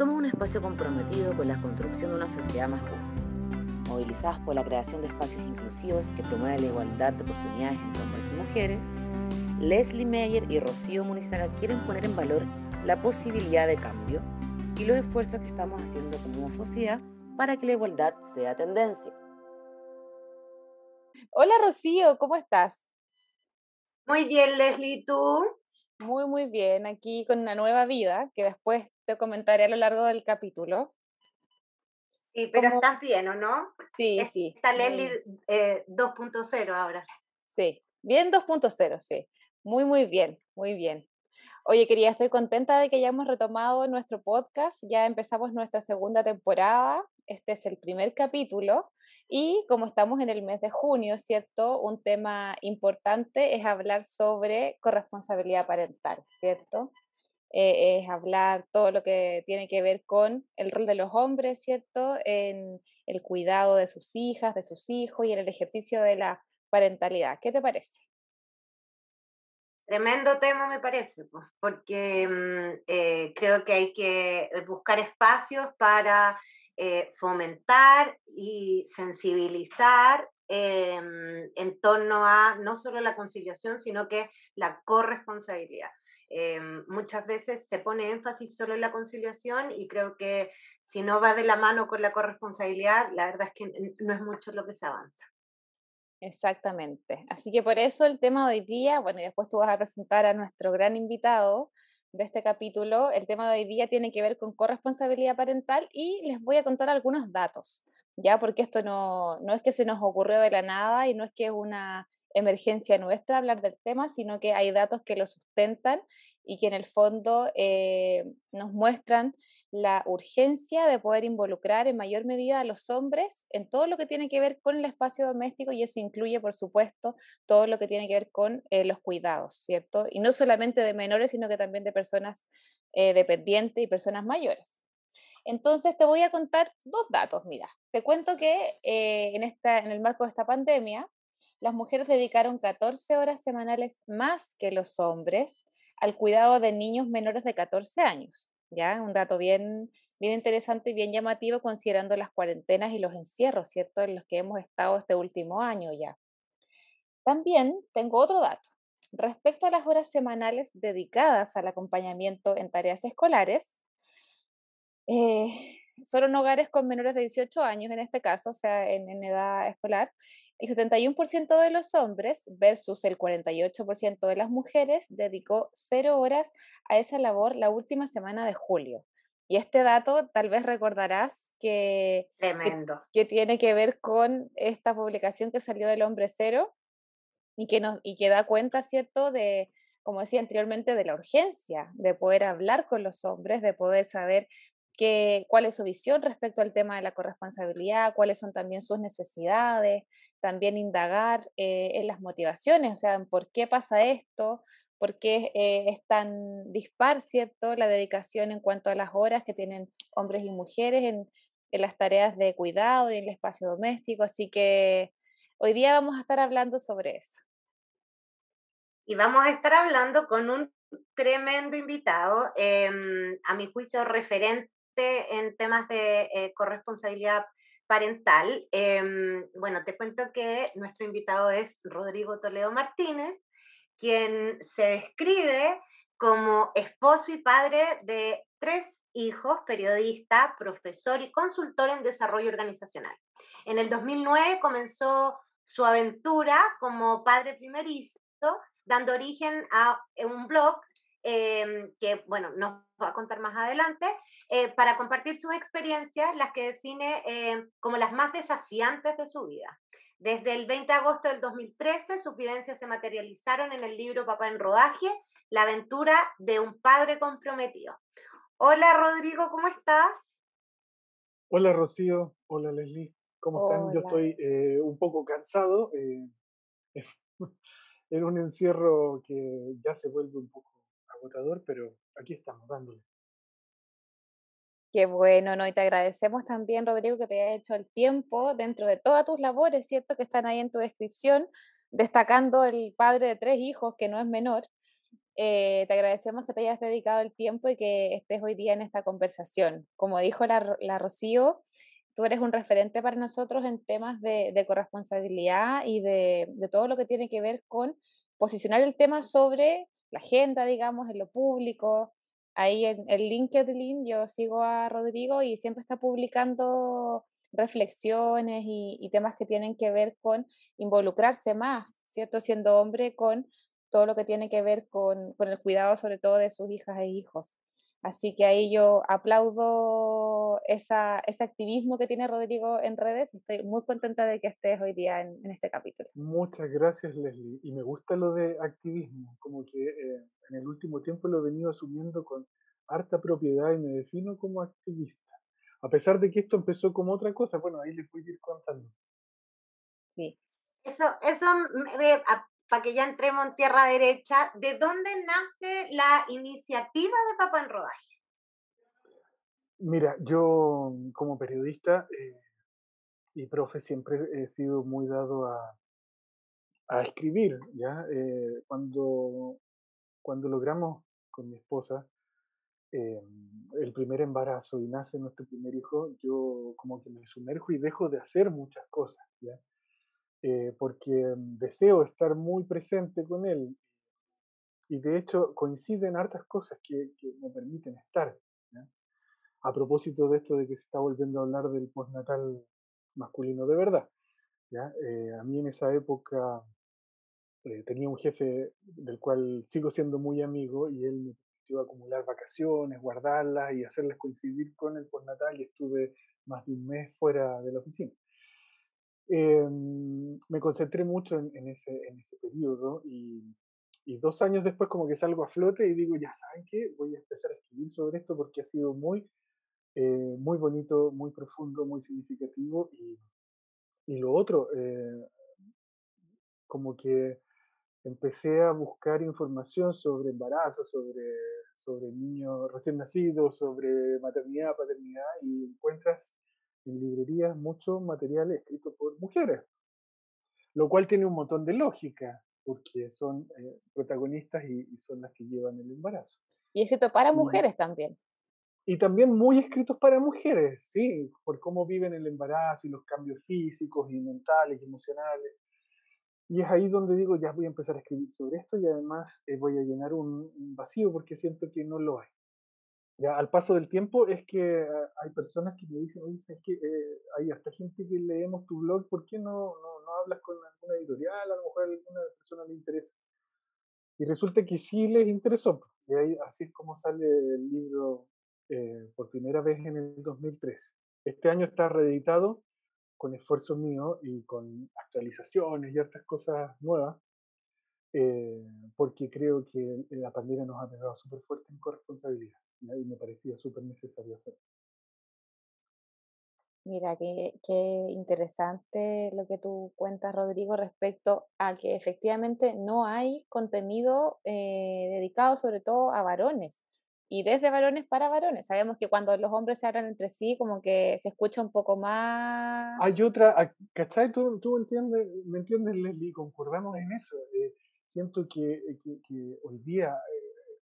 Somos un espacio comprometido con la construcción de una sociedad más justa, movilizadas por la creación de espacios inclusivos que promuevan la igualdad de oportunidades entre hombres y mujeres. Leslie Meyer y Rocío Munizaga quieren poner en valor la posibilidad de cambio y los esfuerzos que estamos haciendo como sociedad para que la igualdad sea tendencia. Hola Rocío, ¿cómo estás? Muy bien, Leslie, ¿tú? Muy, muy bien, aquí con una nueva vida que después te comentaré a lo largo del capítulo. Sí, pero estás bien, ¿o no? Sí, sí. Está Leslie 2.0 eh, ahora. Sí, bien 2.0, sí. Muy, muy bien, muy bien. Oye, quería, estoy contenta de que ya hemos retomado nuestro podcast, ya empezamos nuestra segunda temporada, este es el primer capítulo y como estamos en el mes de junio, ¿cierto? Un tema importante es hablar sobre corresponsabilidad parental, ¿cierto? Eh, es hablar todo lo que tiene que ver con el rol de los hombres, ¿cierto? En el cuidado de sus hijas, de sus hijos y en el ejercicio de la parentalidad. ¿Qué te parece? Tremendo tema me parece, porque mm, eh, creo que hay que buscar espacios para eh, fomentar y sensibilizar em, en torno a no solo la conciliación, sino que la corresponsabilidad. Em, muchas veces se pone énfasis solo en la conciliación y creo que si no va de la mano con la corresponsabilidad, la verdad es que no es mucho lo que se avanza. Exactamente. Así que por eso el tema de hoy día, bueno, y después tú vas a presentar a nuestro gran invitado de este capítulo, el tema de hoy día tiene que ver con corresponsabilidad parental y les voy a contar algunos datos, ya porque esto no, no es que se nos ocurrió de la nada y no es que es una emergencia nuestra hablar del tema, sino que hay datos que lo sustentan y que en el fondo eh, nos muestran la urgencia de poder involucrar en mayor medida a los hombres en todo lo que tiene que ver con el espacio doméstico y eso incluye, por supuesto, todo lo que tiene que ver con eh, los cuidados, ¿cierto? Y no solamente de menores, sino que también de personas eh, dependientes y personas mayores. Entonces te voy a contar dos datos, mira. Te cuento que en, esta, en el marco de esta pandemia, las mujeres dedicaron 14 horas semanales más que los hombres al cuidado de niños menores de 14 años. ¿ya? Un dato bien, bien interesante y bien llamativo considerando las cuarentenas y los encierros, ¿cierto? En los que hemos estado este último año ya. También tengo otro dato. Respecto a las horas semanales dedicadas al acompañamiento en tareas escolares, eh, solo en hogares con menores de 18 años, en este caso, o sea, en, en edad escolar, el 71% de los hombres versus el 48% de las mujeres dedicó cero horas a esa labor la última semana de julio. Y este dato tal vez recordarás que, Tremendo. que, tiene que ver con esta publicación que salió del hombre cero y que, nos, y que da cuenta, ¿cierto?, de, como decía anteriormente, de la urgencia de poder hablar con los hombres, de poder saber cuál es su visión respecto al tema de la corresponsabilidad, cuáles son también sus necesidades, también indagar eh, en las motivaciones, o sea, en por qué pasa esto, por qué eh, es tan dispar, ¿cierto?, la dedicación en cuanto a las horas que tienen hombres y mujeres en, en las tareas de cuidado y en el espacio doméstico. Así que hoy día vamos a estar hablando sobre eso. Y vamos a estar hablando con un tremendo invitado, em, a mi juicio referente en temas de eh, corresponsabilidad parental. Em, bueno, te cuento que nuestro invitado es Rodrigo Toledo Martínez, quien se describe como esposo y padre de tres hijos, periodista, profesor y consultor en desarrollo organizacional. En el 2009 comenzó su aventura como padre primerizo, dando origen a un blog Em, que, bueno, nos va a contar más adelante, eh, para compartir sus experiencias, las que define eh, como las más desafiantes de su vida. Desde el 20 de agosto del 2013, sus vivencias se materializaron en el libro Papá en Rodaje, la aventura de un padre comprometido. Hola Rodrigo, ¿cómo estás? Hola Rocío, hola Leslie, ¿cómo están? Yo estoy eh, un poco cansado en un encierro que ya se vuelve un poco agotador, pero aquí estamos dándole. Qué bueno, ¿no? Y te agradecemos también, Rodrigo, que te haya hecho el tiempo dentro de todas tus labores, ¿cierto? Que están ahí en tu descripción, destacando el padre de tres hijos, que no es menor. eh, te agradecemos que te hayas dedicado el tiempo y que estés hoy día en esta conversación. Como dijo la, la Rocío, tú eres un referente para nosotros en temas de, de corresponsabilidad y de, de, todo lo que tiene que ver con posicionar el tema sobre la agenda, digamos, en lo público. Ahí en el LinkedIn yo sigo a Rodrigo y siempre está publicando reflexiones y, y temas que tienen que ver con involucrarse más, ¿cierto? Siendo hombre con todo lo que tiene que ver con, con, el cuidado sobre todo de sus hijas e hijos. Así que ahí yo aplaudo esa, ese activismo que tiene Rodrigo en redes y estoy muy contenta de que estés hoy día en, en este capítulo. Muchas gracias, Leslie. Y me gusta lo de activismo, como que eh, en el último tiempo lo he venido asumiendo con harta propiedad y me defino como activista. A pesar de que esto empezó como otra cosa, bueno, ahí les voy a ir contando. Sí. Eso, eso para que ya entremos en tierra derecha, ¿de dónde nace la iniciativa de Papá en Rodaje? Mira, yo como periodista eh, y profe siempre he sido muy dado a, a escribir, ¿ya? Eh, cuando, cuando logramos con mi esposa eh, el primer embarazo y nace nuestro primer hijo, yo como que me sumerjo y dejo de hacer muchas cosas, ¿ya? Eh, porque deseo estar muy presente con él. Y de hecho coinciden hartas cosas que, que me permiten estar. A propósito de esto de que se está volviendo a hablar del postnatal masculino de verdad. ¿ya? Eh, a mí en esa época eh, tenía un jefe del cual sigo siendo muy amigo y él me permitió acumular vacaciones, guardarlas y hacerlas coincidir con el postnatal y estuve más de un mes fuera de la oficina. Eh, me concentré mucho en, ese, en ese periodo y, y, dos años después como que salgo a flote y digo, ya saben qué, voy a empezar a escribir sobre esto porque ha sido muy, eh, muy bonito, muy profundo, muy significativo y, y lo otro, eh, como que empecé a buscar información sobre embarazo, sobre, sobre niños recién nacidos, sobre maternidad, paternidad y encuentras en librerías mucho material escrito por mujeres, lo cual tiene un montón de lógica, porque son eh, protagonistas y, y, son las que llevan el embarazo. Y escrito para mujeres y, también. Y también muy escritos para mujeres, sí, por cómo viven el embarazo y los cambios físicos y mentales y emocionales. Y es ahí donde digo, ya voy a empezar a escribir sobre esto y además eh, voy a llenar un, un vacío porque siento que no lo hay. Ya, al paso del tiempo es que ah, hay personas que me dicen, es que eh, hay hasta gente que leemos tu blog, ¿por qué no, no, no, hablas con alguna editorial? A lo mejor a alguna persona le interesa. Y resulta que sí les interesó. Y ahí, así es como sale el libro eh, por primera vez en el 2013. Este año está reeditado con esfuerzo mío y con actualizaciones y otras cosas nuevas, eh, porque creo que la pandemia nos ha pegado súper fuerte en corresponsabilidad y me parecía súper necesario hacerlo. Mira, qué, qué, interesante lo que tú cuentas, Rodrigo, respecto a que efectivamente no hay contenido eh, dedicado sobre todo a varones y desde varones para varones. Sabemos que cuando los hombres se hablan entre sí, como que se escucha un poco más... Hay otra, ¿cachai? Tú, tú entiendes, me entiendes, Leslie, concordamos en eso. Eh, siento que, que, que, hoy día eh,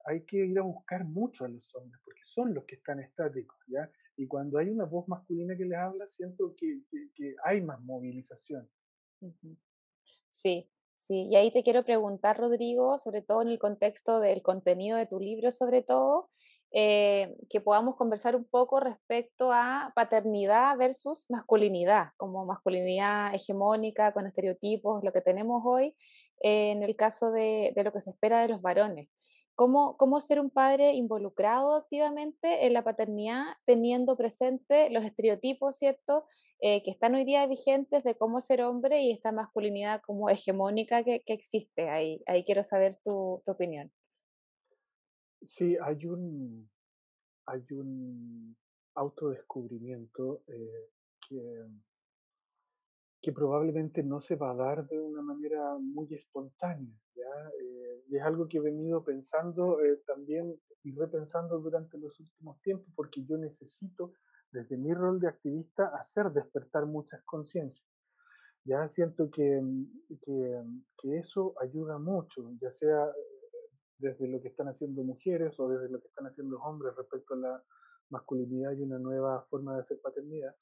hay que ir a buscar mucho a los hombres, porque son los que están estáticos, ¿ya? Y cuando hay una voz masculina que les habla, siento que, hay más movilización. Sí, sí. Y ahí te quiero preguntar, Rodrigo, sobre todo en el contexto del contenido de tu libro, sobre todo, eh, que podamos conversar un poco respecto a paternidad versus masculinidad, como masculinidad hegemónica, con estereotipos, lo que tenemos hoy, eh, en el caso de, de lo que se espera de los varones cómo, cómo ser un padre involucrado activamente en la paternidad, teniendo presente los estereotipos, ¿cierto?, eh, que están hoy día vigentes de cómo ser hombre y esta masculinidad como hegemónica que, que existe. Ahí, ahí quiero saber tu, tu, opinión. Sí, hay un, hay un autodescubrimiento eh, que que probablemente no se va a dar de una manera muy espontánea. ¿ya? Eh, y es algo que he venido pensando eh, también y repensando durante los últimos tiempos, porque yo necesito, desde mi rol de activista, hacer despertar muchas conciencias. Ya siento que, que, que, eso ayuda mucho, ya sea desde lo que están haciendo mujeres o desde lo que están haciendo hombres respecto a la masculinidad y una nueva forma de hacer paternidad.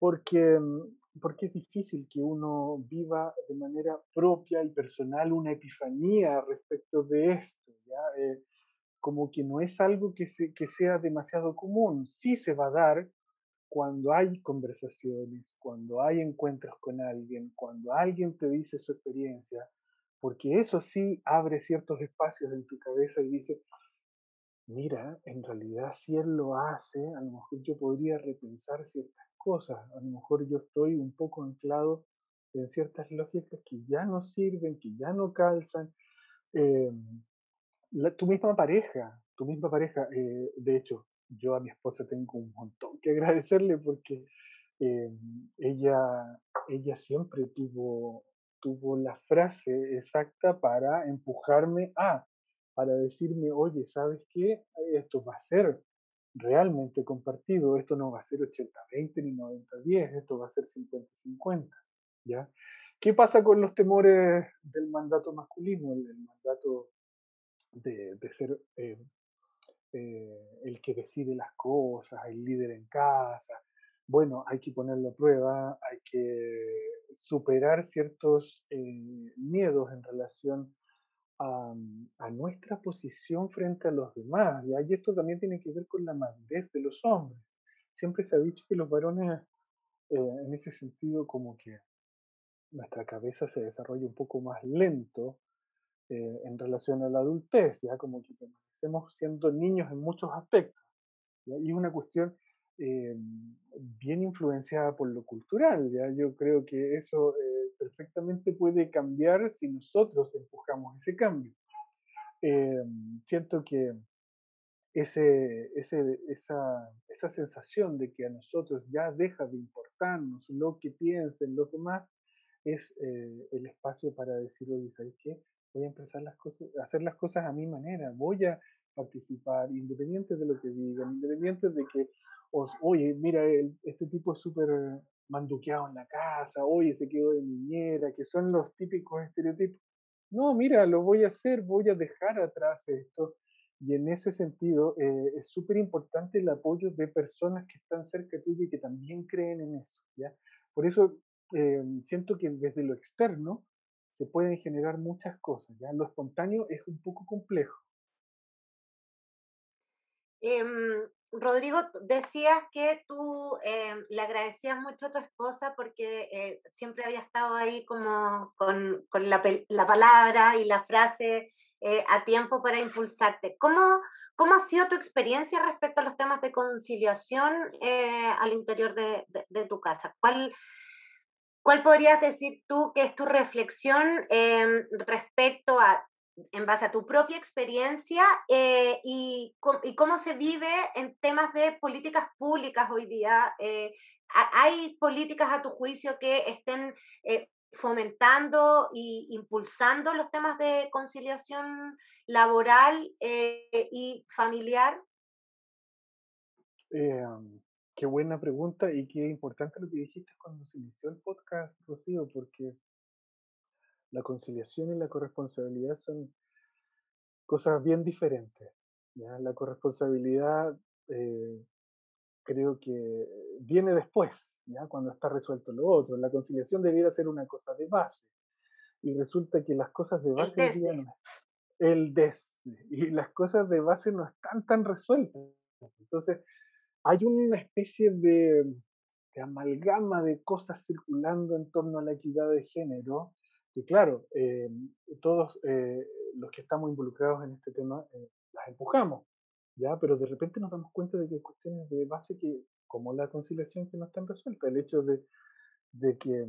Porque, mm, porque es difícil que uno viva de manera propia y personal una epifanía respecto de esto, ¿ya? Eh, como que no es algo que, se, que sea demasiado común. Sí se va a dar cuando hay conversaciones, cuando hay encuentros con alguien, cuando alguien te dice su experiencia, porque eso sí abre ciertos espacios en tu cabeza y dice, mira, en realidad si él lo hace, a lo mejor yo podría repensar ciertas cosas, a lo mejor yo estoy un poco anclado en ciertas lógicas que ya no sirven, que ya no calzan. Em, tu misma pareja, tu misma pareja, eh, de hecho, yo a mi esposa tengo un montón que agradecerle porque em, ella, ella siempre tuvo tuvo la frase exacta para empujarme a, para decirme, oye, ¿sabes qué? Esto va a ser realmente compartido, esto no va a ser 80-20 ni 90-10, esto va a ser 50-50, ¿ya? ¿Qué pasa con los temores del mandato masculino, el, mandato de, ser eh, eh, el que decide las cosas, el líder en casa? Bueno, hay que ponerlo a prueba, hay que superar ciertos eh, miedos en relación a, nuestra posición frente a los demás. Y esto también tiene que ver con la madurez de los hombres. Siempre se ha dicho que los varones, eh, en ese sentido, como que nuestra cabeza se desarrolla un poco más lento eh, en relación a la adultez, ya como que permanecemos siendo niños en muchos aspectos. Y es una cuestión eh, bien influenciada por lo cultural. ¿ya? Yo creo que eso eh, perfectamente puede cambiar si nosotros empujamos ese cambio. Eh, siento que ese, ese, esa, esa sensación de que a nosotros ya deja de importarnos lo que piensen los demás es el espacio para decir, oye, ¿sabes qué? Voy a empezar las cosas, hacer las cosas a mi manera, voy a participar, independiente de lo que digan, independiente de que oye, mira, este tipo es súper manduqueado en la casa, oye, se quedó de niñera, que son los típicos estereotipos. No, mira, lo voy a hacer, voy a dejar atrás esto. Y en ese sentido eh, es súper importante el apoyo de personas que están cerca tuyo y que también creen en eso. ¿ya? Por eso eh, siento que desde lo externo se pueden generar muchas cosas. ¿ya? Lo espontáneo es un poco complejo. Em, Rodrigo, decías que tú eh, le agradecías mucho a tu esposa porque eh, siempre había estado ahí como con, la, palabra y la frase eh, a tiempo para impulsarte. ¿Cómo, ¿Cómo ha sido tu experiencia respecto a los temas de conciliación al interior de, de, tu casa? ¿Cuál, ¿Cuál podrías decir tú que es tu reflexión respecto a en base a tu propia experiencia eh, y, cómo se vive en temas de políticas públicas hoy día. Eh, ¿Hay políticas a tu juicio que estén eh, fomentando e impulsando los temas de conciliación laboral y familiar? qué buena pregunta y qué importante lo que dijiste cuando se inició el podcast, Rocío, porque la conciliación y la corresponsabilidad son cosas bien diferentes. La corresponsabilidad eh, creo que viene después, ¿ya? cuando está resuelto lo otro. La conciliación debiera ser una cosa de base. Y resulta que las cosas de base el, el des y las cosas de base no están tan resueltas. Entonces, hay una especie de, de amalgama de cosas circulando en torno a la equidad de género y claro, eh, todos eh, los que estamos involucrados en este tema eh, las empujamos, ¿ya? Pero de repente nos damos cuenta de que hay cuestiones de base que, como la conciliación, que no están resueltas. El hecho de, de que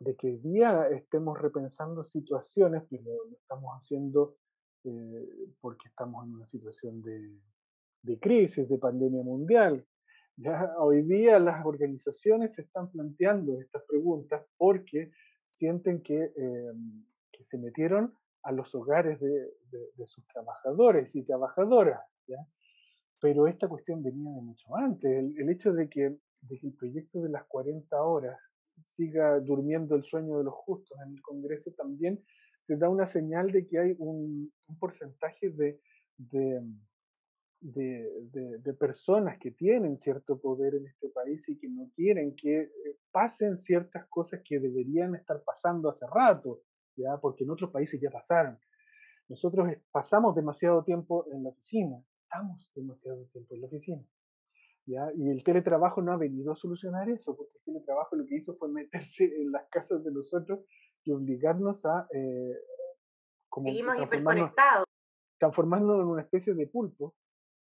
de que hoy día estemos repensando situaciones, pero lo estamos haciendo porque estamos en una situación de, de crisis, de pandemia mundial. Ya hoy día las organizaciones se están planteando estas preguntas porque sienten que, em, que se metieron a los hogares de, sus trabajadores y trabajadoras. Pero esta cuestión venía de mucho antes. El, hecho de que, de el proyecto de las 40 horas siga durmiendo el sueño de los justos en el Congreso también te da una señal de que hay un, porcentaje de, personas que tienen cierto poder en este país y que no quieren que eh, pasen ciertas cosas que deberían estar pasando hace rato, ¿ya? porque en otros países ya pasaron. Nosotros pasamos demasiado tiempo en la oficina, estamos demasiado tiempo en la oficina. ¿ya? Y el teletrabajo no ha venido a solucionar eso, porque el teletrabajo lo que hizo fue meterse en las casas de nosotros y obligarnos a... Eh, como Seguimos hiperconectados. Transformarnos en una especie de pulpo,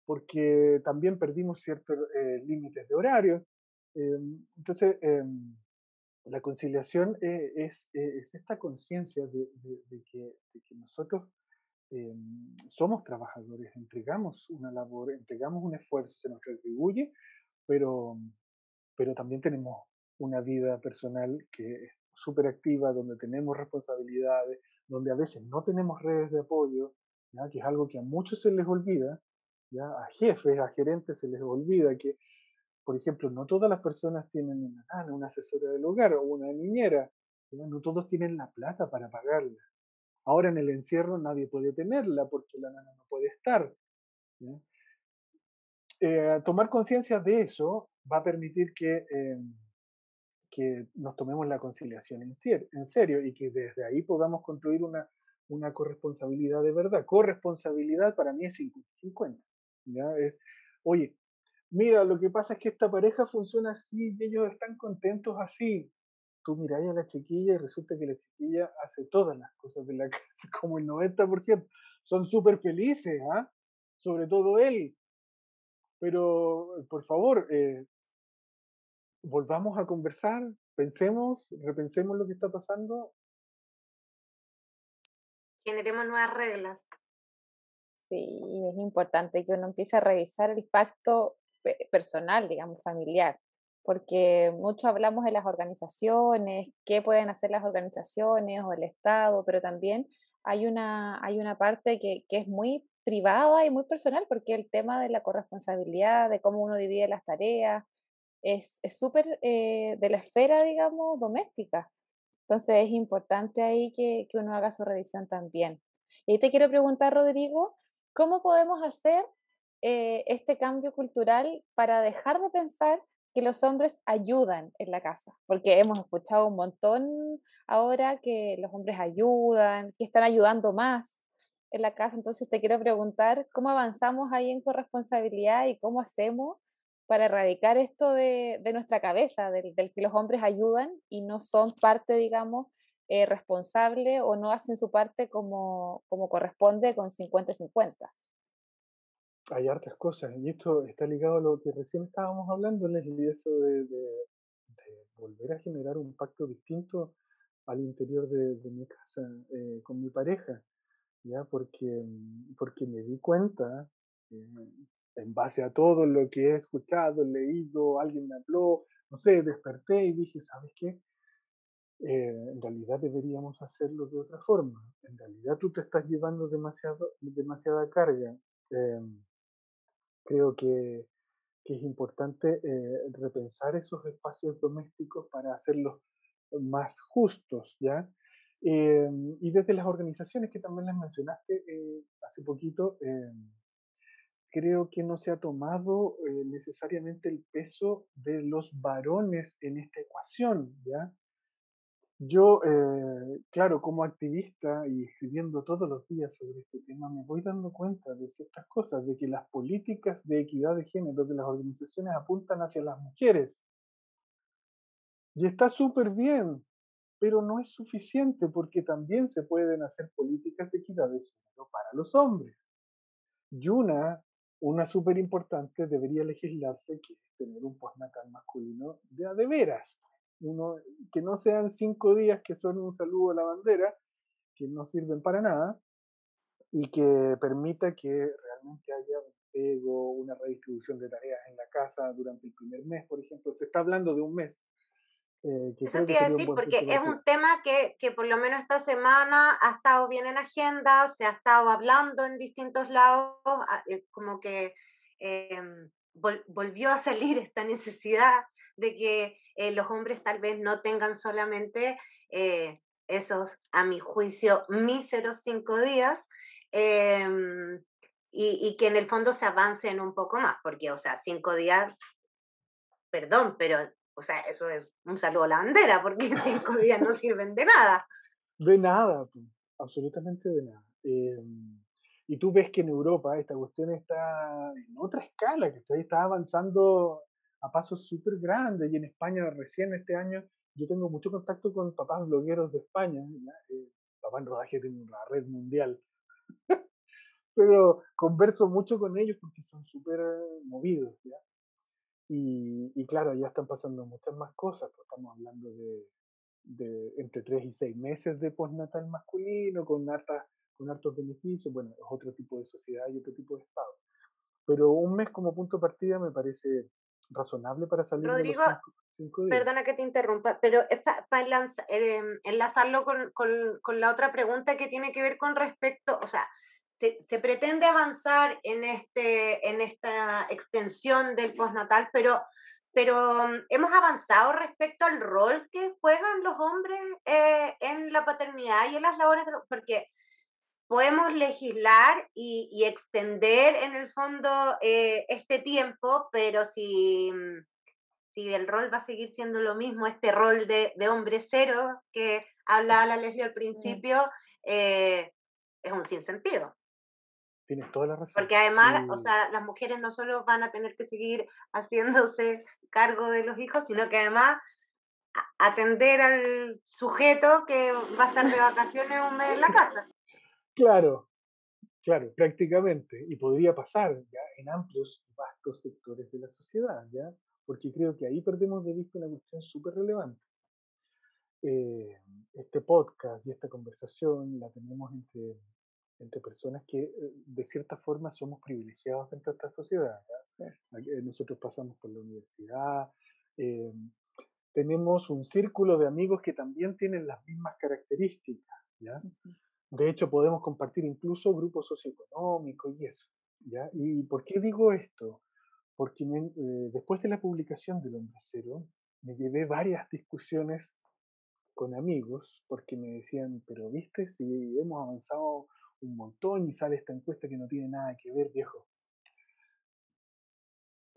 porque también perdimos ciertos eh, límites de horario. Em, entonces, em, la conciliación eh, es, es, esta conciencia de, de, que, de, que, nosotros em, somos trabajadores, entregamos una labor, entregamos un esfuerzo, se nos retribuye, pero, pero también tenemos una vida personal que es súper activa, donde tenemos responsabilidades, donde a veces no tenemos redes de apoyo, ¿ya? que es algo que a muchos se les olvida, a jefes, a gerentes se les olvida que, por ejemplo, no todas las personas tienen una nana, una asesora del hogar o una niñera, no todos tienen la plata para pagarla. Ahora en el encierro nadie puede tenerla porque la nana no puede estar. Eh, tomar conciencia de eso va a permitir que, em, que nos tomemos la conciliación en, en, serio y que desde ahí podamos construir una, una corresponsabilidad de verdad. Corresponsabilidad para mí es 50-50. ¿Ya? Es, oye, mira, lo que pasa es que esta pareja funciona así y ellos están contentos así. Tú miráis a la chiquilla y resulta que la chiquilla hace todas las cosas de la casa, como el 90%. Son súper felices, ¿ah? Sobre todo él. Pero, por favor, eh, volvamos a conversar, pensemos, repensemos lo que está pasando. Generemos nuevas reglas. Sí, es importante que uno empiece a revisar el pacto personal, digamos, familiar, porque mucho hablamos de las organizaciones, qué pueden hacer las organizaciones o el Estado, pero también hay una, hay una parte que, que es muy privada y muy personal, porque el tema de la corresponsabilidad, de cómo uno divide las tareas, es súper eh, de la esfera, digamos, doméstica. Entonces es importante ahí que, que, uno haga su revisión también. Y ahí te quiero preguntar, Rodrigo, ¿cómo podemos hacer eh, este cambio cultural para dejar de pensar que los hombres ayudan en la casa? Porque hemos escuchado un montón ahora que los hombres ayudan, que están ayudando más en la casa. Entonces te quiero preguntar, ¿cómo avanzamos ahí en corresponsabilidad y cómo hacemos para erradicar esto de, nuestra cabeza, del, que los hombres ayudan y no son parte, digamos, eh, responsable o no hacen su parte como, como corresponde con 50-50. Hay hartas cosas y esto está ligado a lo que recién estábamos hablando, Leslie, eso de, de, de volver a generar un pacto distinto al interior de, de mi casa eh, con mi pareja, ¿ya? Porque, porque me di cuenta, eh, en base a todo lo que he escuchado, leído, alguien me habló, no sé, desperté y dije, ¿sabes qué? Eh, en realidad deberíamos hacerlo de otra forma. En realidad tú te estás llevando demasiado, demasiada carga. Eh, creo que, que, es importante eh, repensar esos espacios domésticos para hacerlos más justos, ¿ya? y desde las organizaciones que también les mencionaste hace poquito, creo que no se ha tomado necesariamente el peso de los varones en esta ecuación, ¿ya? Yo, eh, claro, como activista y escribiendo todos los días sobre este tema, me voy dando cuenta de ciertas cosas, de que las políticas de equidad de género de las organizaciones apuntan hacia las mujeres. Y está súper bien, pero no es suficiente porque también se pueden hacer políticas de equidad de género para los hombres. Y una, una súper importante, debería legislarse que es tener un postnatal masculino de a de veras uno, que no sean cinco días que son un saludo a la bandera, que no sirven para nada, y que permita que realmente haya un pego, una redistribución de tareas en la casa durante el primer mes, por ejemplo. Se está hablando de un mes. Eh, Eso te iba a decir, porque es un tema que, que, por lo menos esta semana ha estado bien en agenda, se ha estado hablando en distintos lados, ah, como que eh, volvió a salir esta necesidad de que eh, los hombres tal vez no tengan solamente eh, esos, a mi juicio, míseros cinco días, em, y, que en el fondo se avancen un poco más, porque, o sea, cinco días, perdón, pero, o sea, eso es un saludo a la bandera, porque cinco días no sirven de nada. De nada, absolutamente de nada. Em, y tú ves que en Europa esta cuestión está en otra escala, que está avanzando a pasos súper grandes, y en España recién este año yo tengo mucho contacto con papás blogueros de España, eh, papá en rodaje tiene una red mundial, pero converso mucho con ellos porque son súper movidos. Y, claro, ya están pasando muchas más cosas, pues estamos hablando de, de entre 3 y 6 meses de postnatal masculino, con, harta, con hartos beneficios, bueno, es otro tipo de sociedad y otro tipo de Estado. Pero un mes como punto de partida me parece razonable para salir Rodrigo, de los cinco, días. Perdona que te interrumpa, pero para em, enlazarlo con, con, con, la otra pregunta que tiene que ver con respecto, o sea, se, se, pretende avanzar en, este, en esta extensión del postnatal, pero, pero mm, hemos avanzado respecto al rol que juegan los hombres eh, en la paternidad y en las labores de porque podemos legislar y, y, extender en el fondo eh, este tiempo, pero si, mm, si el rol va a seguir siendo lo mismo, este rol de, de hombre cero que hablaba la Leslie al principio, eh, es un sinsentido. Tienes toda la razón. Porque además, o sea, las mujeres no solo van a tener que seguir haciéndose cargo de los hijos, sino que además atender al sujeto que va a estar de vacaciones un mes en la casa. Claro, claro, prácticamente. Y podría pasar ya en amplios, vastos sectores de la sociedad, ¿ya? Porque creo que ahí perdemos de vista una cuestión súper relevante. Eh, este podcast y esta conversación la tenemos entre, entre personas que eh, de cierta forma somos privilegiados dentro de esta sociedad. Nosotros pasamos por la universidad, eh, tenemos un círculo de amigos que también tienen las mismas características. ¿ya? De hecho, podemos compartir incluso grupos socioeconómicos y eso. ¿ya? ¿Y por qué digo esto? Porque eh, después de la publicación del Hombre Cero, me llevé varias discusiones con amigos, porque me decían, pero viste, si hemos avanzado un montón y sale esta encuesta que no tiene nada que ver, viejo.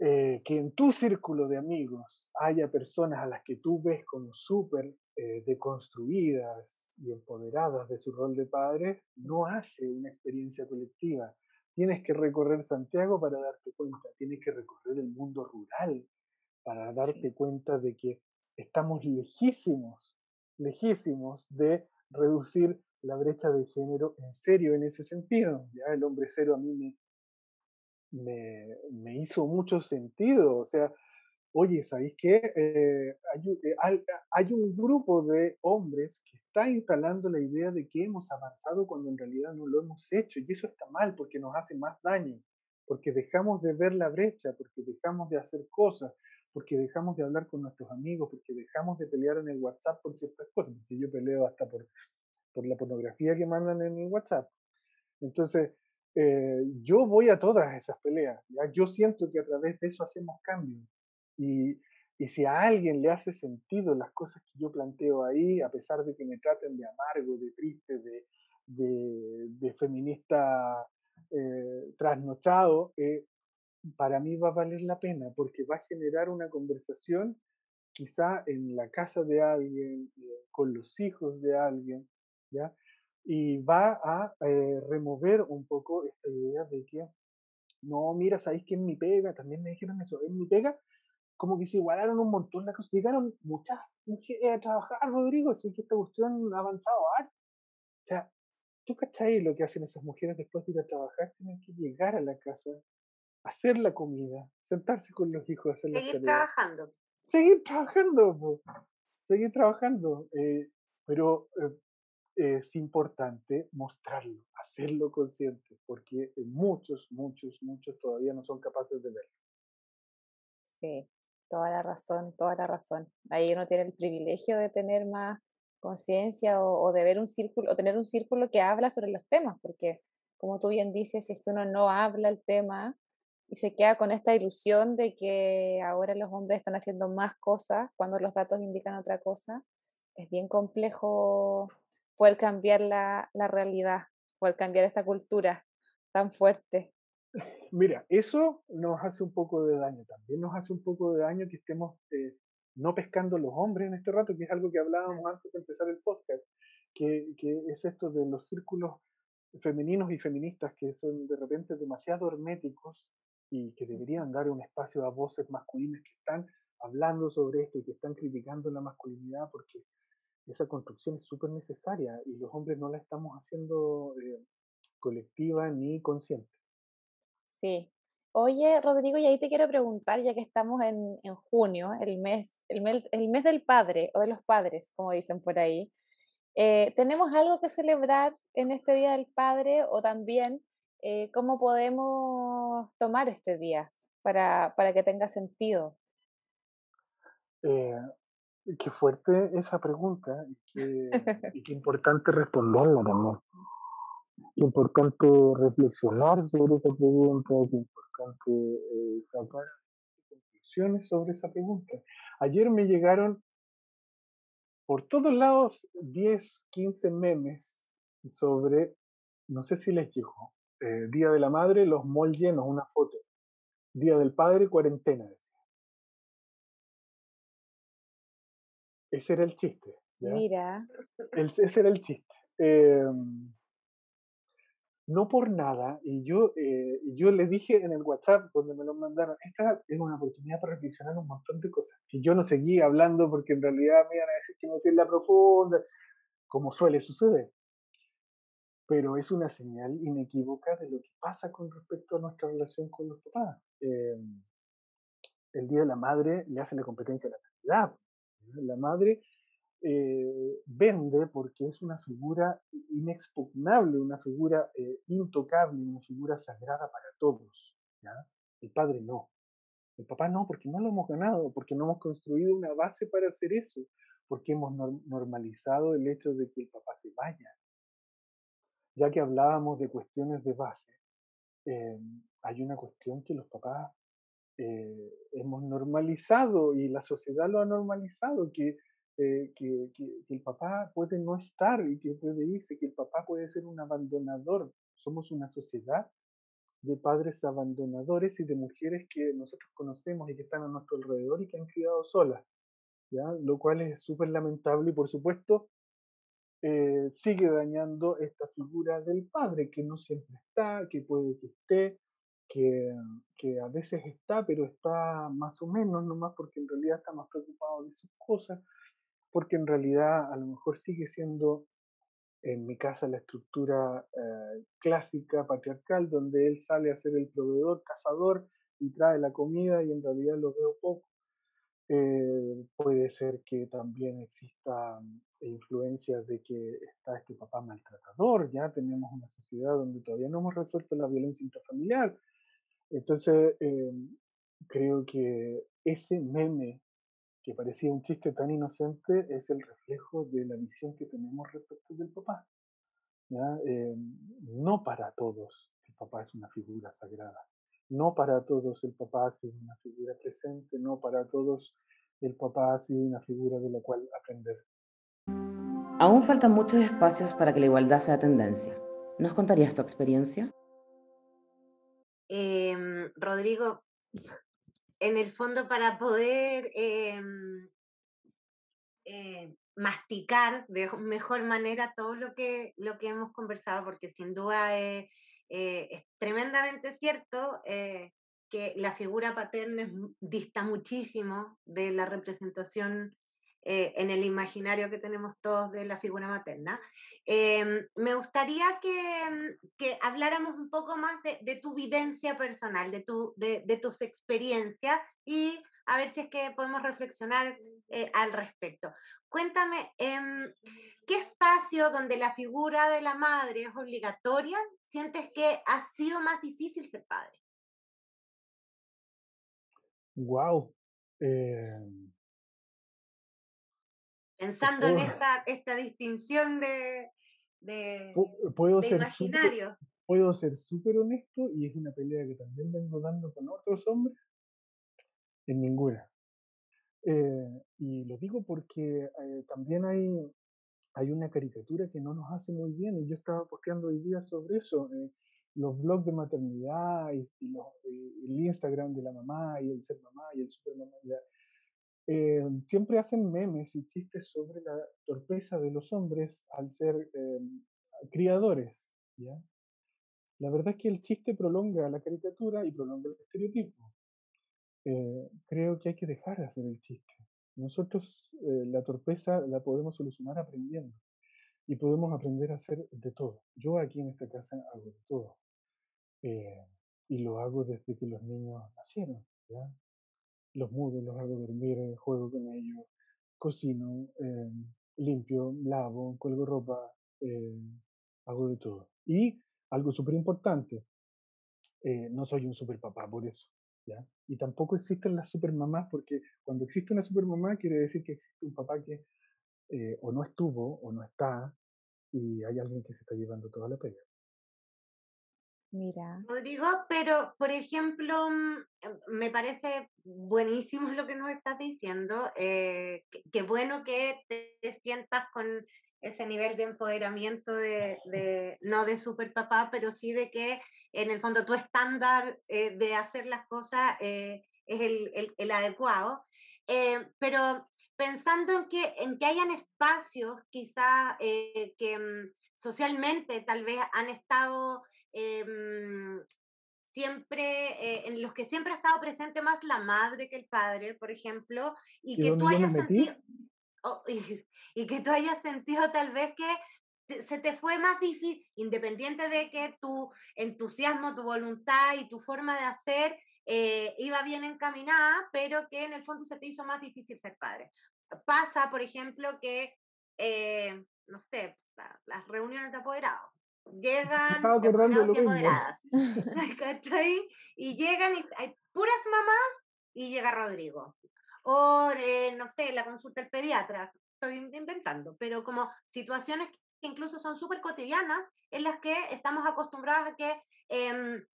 Eh, que en tu círculo de amigos haya personas a las que tú ves como súper eh, deconstruidas y empoderadas de su rol de padre, no hace una experiencia colectiva. Tienes que recorrer Santiago para darte cuenta, tienes que recorrer el mundo rural para darte cuenta de que estamos lejísimos, lejísimos de reducir la brecha de género en serio en ese sentido. Ya el hombre cero a mí me, me, me hizo mucho sentido. O sea, oye, ¿sabéis qué? Eh, eh, hay, hay, un grupo de hombres que está instalando la idea de que hemos avanzado cuando en realidad no lo hemos hecho. Y eso está mal porque nos hace más daño, porque dejamos de ver la brecha, porque dejamos de hacer cosas, porque dejamos de hablar con nuestros amigos, porque dejamos de pelear en el WhatsApp por ciertas cosas, porque yo peleo hasta por, por la pornografía que mandan en el WhatsApp. Entonces, eh, yo voy a todas esas peleas, ¿ya? yo siento que a través de eso hacemos cambios. Y, y, si a alguien le hace sentido las cosas que yo planteo ahí, a pesar de que me traten de amargo, de triste, de, de, feminista eh, trasnochado, eh, para mí va a valer la pena, porque va a generar una conversación quizá en la casa de alguien, con los hijos de alguien, ¿ya? Y va a eh, remover un poco esta idea de que, no, mira, ¿sabéis que en mi pega? También me dijeron eso, en mi pega, como que se igualaron un montón las cosas. Llegaron muchas mujeres a trabajar, Rodrigo, así que esta cuestión ha avanzado O sea, ¿tú cachai lo que hacen esas mujeres después de ir a trabajar? Tienen que llegar a la casa, hacer la comida, sentarse con los hijos, hacer Seguir trabajando. Seguir trabajando, seguir trabajando. Eh, pero eh, es importante mostrarlo, hacerlo consciente, porque muchos, muchos, muchos todavía no son capaces de verlo. Sí, toda la razón, toda la razón. Ahí uno tiene el privilegio de tener más conciencia o, de ver un círculo, o tener un círculo que habla sobre los temas, porque como tú bien dices, si es que uno no habla el tema y se queda con esta ilusión de que ahora los hombres están haciendo más cosas cuando los datos indican otra cosa, es bien complejo poder cambiar la, la realidad, poder cambiar esta cultura tan fuerte. Mira, eso nos hace un poco de daño. También nos hace un poco de daño que estemos eh, no pescando los hombres en este rato, que es algo que hablábamos antes de empezar el podcast, que, que es esto de los círculos femeninos y feministas que son de repente demasiado herméticos y que deberían dar un espacio a voces masculinas que están hablando sobre esto y que están criticando la masculinidad porque esa construcción es súper necesaria y los hombres no la estamos haciendo eh, colectiva ni consciente. Sí. Oye, Rodrigo, y ahí te quiero preguntar, ya que estamos en, en junio, el mes, el, mes, el mes del padre o de los padres, como dicen por ahí, eh, ¿tenemos algo que celebrar en este Día del Padre o también eh, cómo podemos tomar este día para, para que tenga sentido? Eh, qué fuerte esa pregunta y qué, y qué importante responderla también. Importante reflexionar sobre esa pregunta, qué importante eh, sacar conclusiones sobre esa pregunta. Ayer me llegaron por todos lados 10, 15 memes sobre, no sé si les llegó, eh, Día de la Madre, los mall llenos, una foto. Día del Padre, cuarentena, Ese era el chiste. Mira. ese era el chiste. Em, no por nada, y yo, eh, yo le dije en el WhatsApp donde me lo mandaron, esta es una oportunidad para reflexionar un montón de cosas, que yo no seguí hablando porque en realidad me iban a decir que no fui en la profunda, como suele suceder. Pero es una señal inequívoca de lo que pasa con respecto a nuestra relación con los papás. Em, el Día de la Madre le hace la competencia a la Navidad. La madre eh, vende porque es una figura inexpugnable, una figura eh, intocable, una figura sagrada para todos. El padre no. El papá no, porque no lo hemos ganado, porque no hemos construido una base para hacer eso, porque hemos normalizado el hecho de que el papá se vaya. Ya que hablábamos de cuestiones de base, eh, hay una cuestión que los papás hemos normalizado y la sociedad lo ha normalizado, que eh, que, el papá puede no estar y que puede irse, que el papá puede ser un abandonador. Somos una sociedad de padres abandonadores y de mujeres que nosotros conocemos y que están a nuestro alrededor y que han criado solas, ¿ya? lo cual es súper lamentable y por supuesto eh, sigue dañando esta figura del padre que no siempre está, que puede que esté, que, que, a veces está, pero está más o menos, nomás porque en realidad está más preocupado de sus cosas porque en realidad a lo mejor sigue siendo en mi casa la estructura eh, clásica patriarcal, donde él sale a ser el proveedor, cazador y trae la comida y en realidad lo veo poco. Eh, puede ser que también exista influencias de que está este papá maltratador, ya tenemos una sociedad donde todavía no hemos resuelto la violencia intrafamiliar. Entonces, eh, creo que ese meme que parecía un chiste tan inocente es el reflejo de la visión que tenemos respecto del papá. Eh, no para todos el papá es una figura sagrada. No para todos el papá ha sido una figura presente. No para todos el papá ha sido una figura de la cual aprender. Aún faltan muchos espacios para que la igualdad sea tendencia. ¿Nos contarías tu experiencia? Em, Rodrigo, en el fondo para poder em, eh, masticar de mejor manera todo lo que, lo que hemos conversado, porque sin duda eh, eh, es tremendamente cierto que la figura paterna dista muchísimo de la representación eh, en el imaginario que tenemos todos de la figura materna. Em, me gustaría que, que, habláramos un poco más de, tu vivencia personal, de, tu, de, de, tus experiencias y a ver si es que podemos reflexionar eh, al respecto. Cuéntame, em, ¿qué espacio donde la figura de la madre es obligatoria sientes que ha sido más difícil ser padre? Wow. Pensando en esta, esta distinción de, de, puedo ser imaginario. puedo ser súper honesto y es una pelea que también vengo dando con otros hombres. En ninguna. Eh, y lo digo porque eh, también hay, hay una caricatura que no nos hace muy bien y yo estaba posteando hoy día sobre eso. Eh, los blogs de maternidad y, el Instagram de la mamá y el ser mamá y el super mamá. Siempre hacen memes y chistes sobre la torpeza de los hombres al ser criadores. ¿ya? La verdad es que el chiste prolonga la caricatura y prolonga el estereotipo. Eh, creo que hay que dejar de hacer el chiste. Nosotros eh, la torpeza la podemos solucionar aprendiendo y podemos aprender a hacer de todo. Yo aquí en esta casa hago de todo eh, y lo hago desde que los niños nacieron. Los mudo, los hago dormir, juego con ellos, cocino, limpio, lavo, cuelgo ropa, hago de todo. Y algo súper importante, no soy un super papá por eso. Y tampoco existen las supermamás, porque cuando existe una supermamá quiere decir que existe un papá que eh, o no estuvo o no está, y hay alguien que se está llevando toda la pega. Mira. Rodrigo, pero por ejemplo, mm, me parece buenísimo lo que nos estás diciendo. Eh, qué bueno que te sientas con ese nivel de empoderamiento de, no de super papá, pero sí de que en el fondo tu estándar eh, de hacer las cosas eh, es el, el, adecuado. Eh, pero pensando en que, en que hayan espacios quizás que mm, socialmente tal vez han estado mm, siempre, en los que siempre ha estado presente más la madre que el padre, por ejemplo, y, que tú hayas sentido y, que tú hayas sentido tal vez que se te fue más difícil, independiente de que tu entusiasmo, tu voluntad y tu forma de hacer eh, iba bien encaminada, pero que en el fondo se te hizo más difícil ser padre. Pasa, por ejemplo, que, eh, no sé, las reuniones de apoderados. Llegan apoderadas, Y llegan y hay puras mamás y llega Rodrigo. O, eh, no sé, la consulta del pediatra, estoy inventando, pero como situaciones que incluso son súper cotidianas en las que estamos acostumbrados a que em,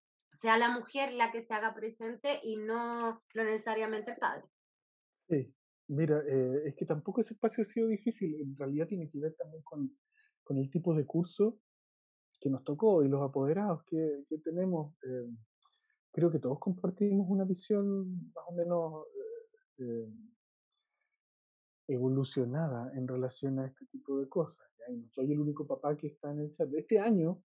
sea la mujer la que se haga presente y no lo necesariamente el padre. Sí, mira, eh, es que tampoco ese espacio ha sido difícil, en realidad tiene que ver también con, con el tipo de curso que nos tocó y los apoderados que, que tenemos. Eh, creo que todos compartimos una visión más o menos eh, evolucionada en relación a este tipo de cosas. No soy el único papá que está en el chat. Este año,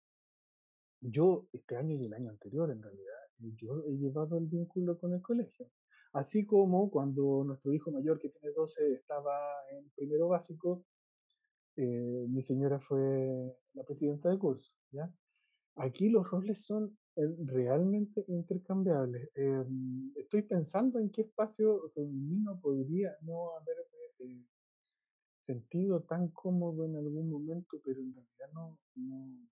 yo, este año y el año anterior en realidad, eh, yo he llevado el vínculo con el colegio. Así como cuando nuestro hijo mayor, que tiene 12, estaba en primero básico, eh, mi señora fue la presidenta de curso. ¿ya? Aquí los roles son realmente intercambiables. Em, estoy pensando en qué espacio femenino podría no haberme eh, sentido tan cómodo en algún momento, pero en realidad no, no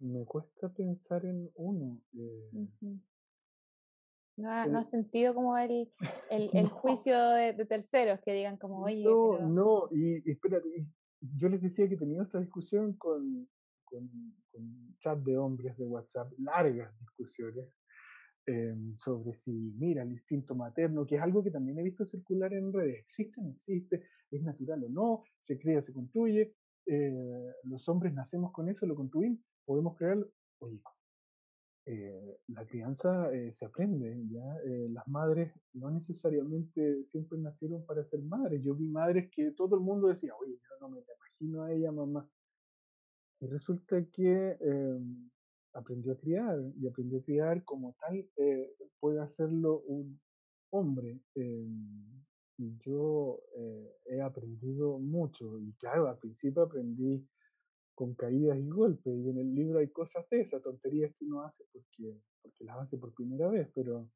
me cuesta pensar en uno. Eh. No, ha, no sentido como el, el, el juicio de, terceros que digan como, oye. No, no, y, espérate, yo les decía que tenía esta discusión con, con, chat de hombres de WhatsApp, largas discusiones em, sobre si, mira, el instinto materno, que es algo que también he visto circular en redes, existe o no existe, es natural o no, se crea, se construye, eh, los hombres nacemos con eso, lo construimos, podemos crearlo. Oye, eh, la crianza eh, se aprende, ¿ya? las madres no necesariamente siempre nacieron para ser madres. Yo vi madres que todo el mundo decía, oye, yo no me imagino a ella mamá. Y resulta que em, aprendió a criar y aprendió a criar como tal eh, puede hacerlo un hombre. Em, y yo eh, he aprendido mucho y claro, al principio aprendí con caídas y golpes y en el libro hay cosas de esas, tonterías que uno hace porque, porque las hace por primera vez, pero,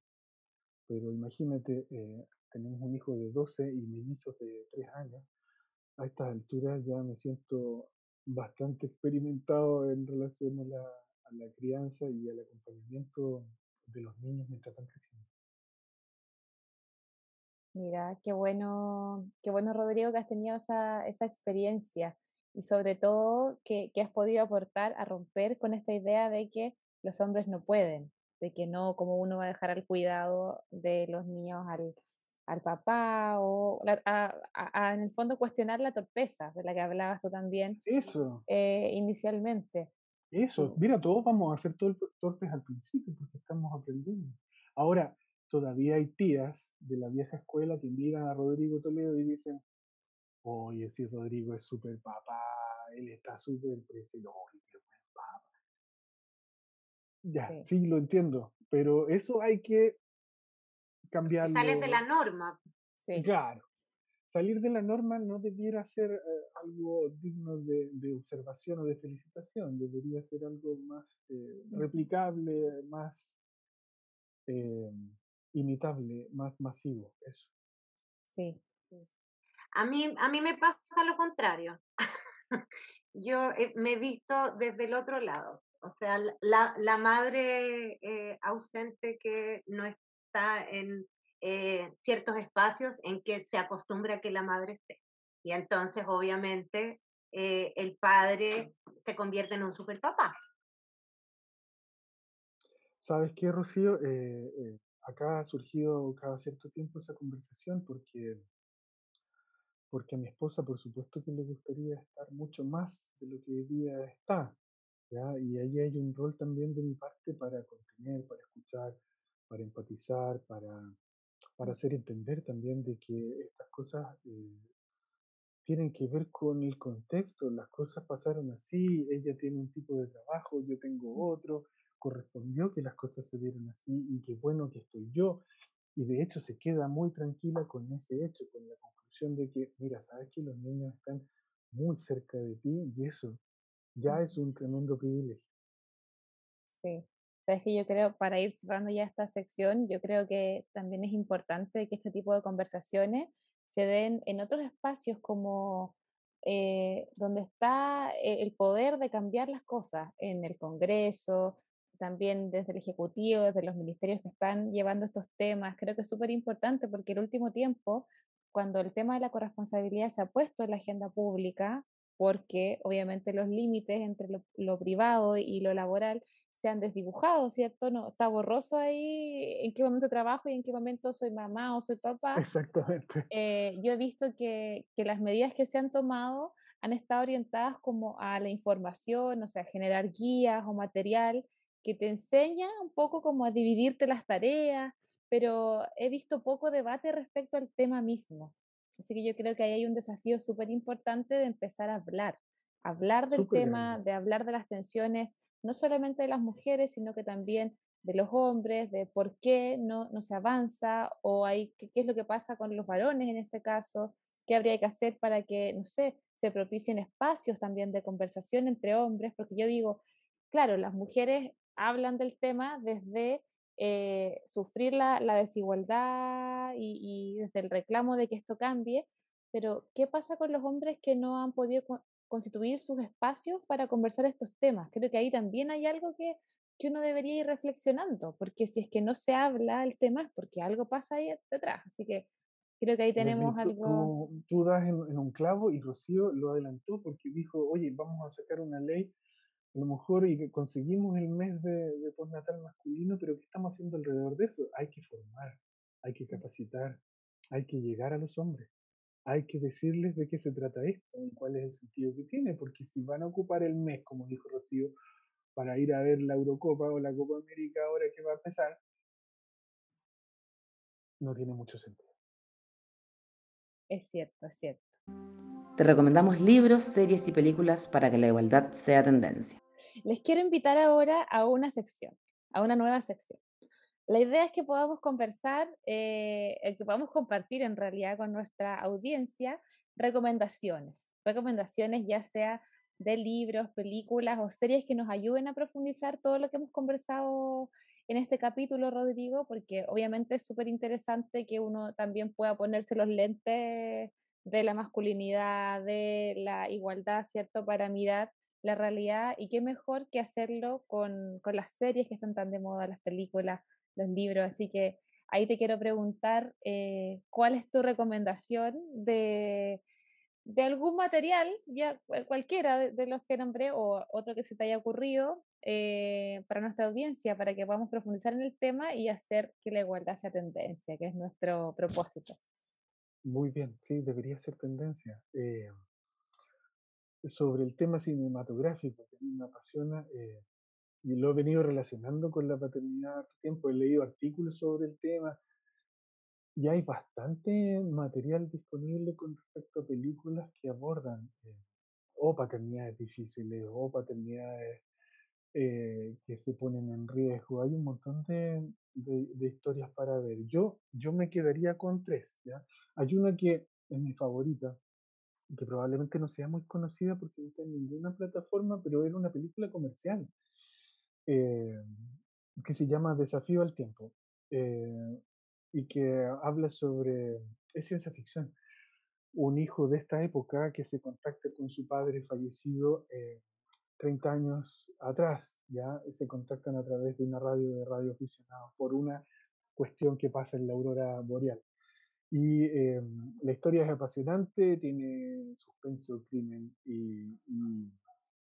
pero imagínate, eh, tenemos un hijo de 12 y mellizos de 3 años. A estas alturas ya me siento bastante experimentado en relación a la, a la crianza y al acompañamiento de los niños mientras están creciendo. Mira, qué bueno, qué bueno Rodrigo que has tenido esa, esa experiencia y sobre todo que, que, has podido aportar a romper con esta idea de que los hombres no pueden, de que no, como uno va a dejar al cuidado de los niños al, al papá o a, en el fondo cuestionar la torpeza de la que hablabas tú también. Eso. Eh, inicialmente. Eso, mira, todos vamos a ser torpes al principio porque estamos aprendiendo. Ahora, todavía hay tías de la vieja escuela que miran a Rodrigo Toledo y dicen, oye, si Rodrigo es súper papá, él está súper presente, papá. Ya, sí. lo entiendo, pero eso hay que cambiarlo. Sales de la norma. Sí. Claro. Salir de la norma no debiera ser eh, algo digno de, observación o de felicitación, debería ser algo más eh, replicable, más eh, imitable, más masivo, eso. Sí. A mí, a mí me pasa lo contrario. Yo me he visto desde el otro lado. O sea, la, la madre eh, ausente que no está en eh, ciertos espacios en que se acostumbra a que la madre esté. Y entonces, obviamente, eh, el padre se convierte en un super papá. ¿Sabes qué, Rocío? acá ha surgido cada cierto tiempo esa conversación porque, porque a mi esposa, por supuesto que le gustaría estar mucho más de lo que hoy día está. ¿ya? Y ahí hay un rol también de mi parte para contener, para escuchar, para empatizar, para, para hacer entender también de que estas cosas eh, tienen que ver con el contexto, las cosas pasaron así, ella tiene un tipo de trabajo, yo tengo otro, correspondió que las cosas se dieron así y qué bueno que estoy yo. Y de hecho se queda muy tranquila con ese hecho, con la conclusión de que, mira, sabes que los niños están muy cerca de ti y eso ya es un tremendo privilegio. Sí, sabes que yo creo, para ir cerrando ya esta sección, yo creo que también es importante que este tipo de conversaciones se den en otros espacios como eh, donde está eh, el poder de cambiar las cosas, en el Congreso, también desde el Ejecutivo, desde los ministerios que están llevando estos temas. Creo que es súper importante porque el último tiempo, cuando el tema de la corresponsabilidad se ha puesto en la agenda pública, porque obviamente los límites entre lo, privado y lo laboral se han desdibujado, ¿cierto? No, está borroso ahí en qué momento trabajo y en qué momento soy mamá o soy papá. Exactamente. Eh, yo he visto que, que, las medidas que se han tomado han estado orientadas como a la información, o sea, generar guías o material que te enseña un poco como a dividirte las tareas, pero he visto poco debate respecto al tema mismo. Así que yo creo que ahí hay un desafío súper importante de empezar a hablar, hablar del tema, de hablar de las tensiones, no solamente de las mujeres, sino que también de los hombres, de por qué no, no se avanza o hay, qué, qué es lo que pasa con los varones en este caso, qué habría que hacer para que, no sé, se propicien espacios también de conversación entre hombres, porque yo digo, claro, las mujeres hablan del tema desde eh, sufrir la, desigualdad y, desde el reclamo de que esto cambie, pero ¿qué pasa con los hombres que no han podido constituir sus espacios para conversar estos temas? Creo que ahí también hay algo que, que uno debería ir reflexionando, porque si es que no se habla el tema es porque algo pasa ahí detrás, así que creo que ahí tenemos algo... Tú, das en, en, un clavo y Rocío lo adelantó porque dijo, oye, vamos a sacar una ley a lo mejor y conseguimos el mes de, de postnatal masculino, pero ¿qué estamos haciendo alrededor de eso? Hay que formar, hay que capacitar, hay que llegar a los hombres, hay que decirles de qué se trata esto y cuál es el sentido que tiene, porque si van a ocupar el mes, como dijo Rocío, para ir a ver la Eurocopa o la Copa América ahora que va a empezar, no tiene mucho sentido. Es cierto, es cierto. Te recomendamos libros, series y películas para que la igualdad sea tendencia. Les quiero invitar ahora a una sección, a una nueva sección. La idea es que podamos conversar, eh, que podamos compartir en realidad con nuestra audiencia recomendaciones, recomendaciones ya sea de libros, películas o series que nos ayuden a profundizar todo lo que hemos conversado en este capítulo, Rodrigo, porque obviamente es súper interesante que uno también pueda ponerse los lentes de la masculinidad, de la igualdad, ¿cierto? Para mirar la realidad y qué mejor que hacerlo con, con, las series que están tan de moda, las películas, los libros. Así que ahí te quiero preguntar, eh, ¿cuál es tu recomendación de, de algún material, ya cualquiera de, los que nombré o otro que se te haya ocurrido eh, para nuestra audiencia, para que podamos profundizar en el tema y hacer que la igualdad sea tendencia, que es nuestro propósito. Muy bien, sí, debería ser tendencia. Eh, sobre el tema cinematográfico, que a mí me apasiona, eh, y lo he venido relacionando con la paternidad hace tiempo, he leído artículos sobre el tema, y hay bastante material disponible con respecto a películas que abordan eh, o paternidades difíciles o paternidades eh, que se ponen en riesgo. Hay un montón de, historias para ver. Yo, yo me quedaría con tres. Hay una que es mi favorita, que probablemente no sea muy conocida porque no está en ninguna plataforma, pero era una película comercial eh, que se llama Desafío al Tiempo y que habla sobre, es ciencia ficción, un hijo de esta época que se contacta con su padre fallecido 30 eh, años atrás, ya se contactan a través de una radio de radioaficionados por una cuestión que pasa en la aurora boreal. Y eh, la historia es apasionante, tiene suspenso, crimen y,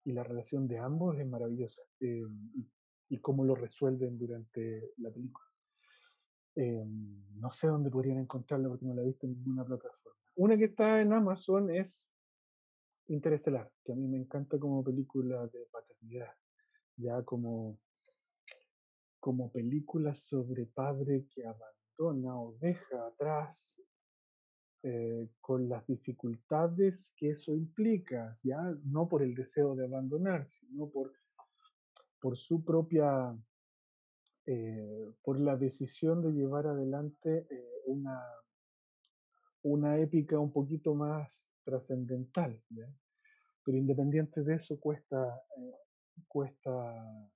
la relación de ambos es maravillosa y, y, cómo lo resuelven durante la película. Em, no sé dónde podrían encontrarla porque no la he visto en ninguna plataforma. Una que está en Amazon es Interestelar, que a mí me encanta como película de paternidad, ya como, como película sobre padre que abandona o deja atrás eh, con las dificultades que eso implica, ya no por el deseo de abandonar, sino por, por su propia eh, por la decisión de llevar adelante eh, una, una épica un poquito más trascendental. Pero independiente de eso, cuesta, eh, cuesta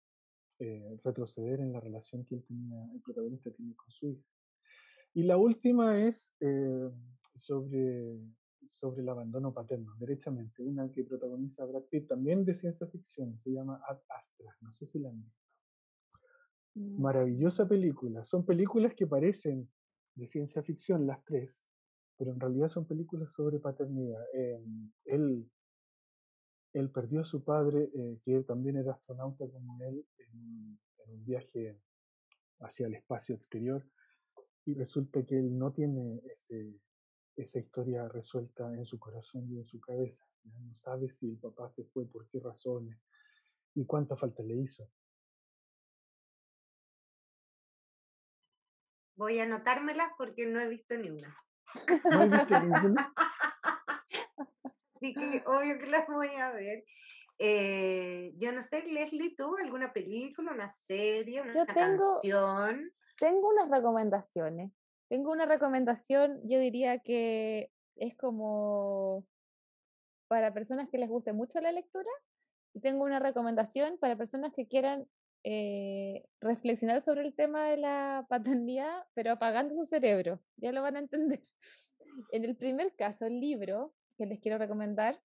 retroceder en la relación que el protagonista tiene con su hija. Y la última es sobre, sobre el abandono paterno, derechamente, una que protagoniza Brad Pitt, también de ciencia ficción, se llama Ad Astra, no sé si la han visto. Mm. Maravillosa película. Son películas que parecen de ciencia ficción, las tres, pero en realidad son películas sobre paternidad. Em, él, él perdió a su padre, eh, que también era astronauta como él, en, un viaje hacia el espacio exterior, y resulta que él no tiene ese, esa historia resuelta en su corazón y en su cabeza. No sabe si el papá se fue, por qué razones y cuánta falta le hizo. Voy a anotármelas porque no he visto ni una. ¿No ninguna? Así que obvio que las voy a ver. Eh, yo no sé, Leslie, ¿tú alguna película, una serie, una yo tengo, canción? Tengo unas recomendaciones. Tengo una recomendación, yo diría que es como para personas que les guste mucho la lectura. Y tengo una recomendación para personas que quieran eh, reflexionar sobre el tema de la paternidad, pero apagando su cerebro. Ya lo van a entender. En el primer caso, el libro que les quiero recomendar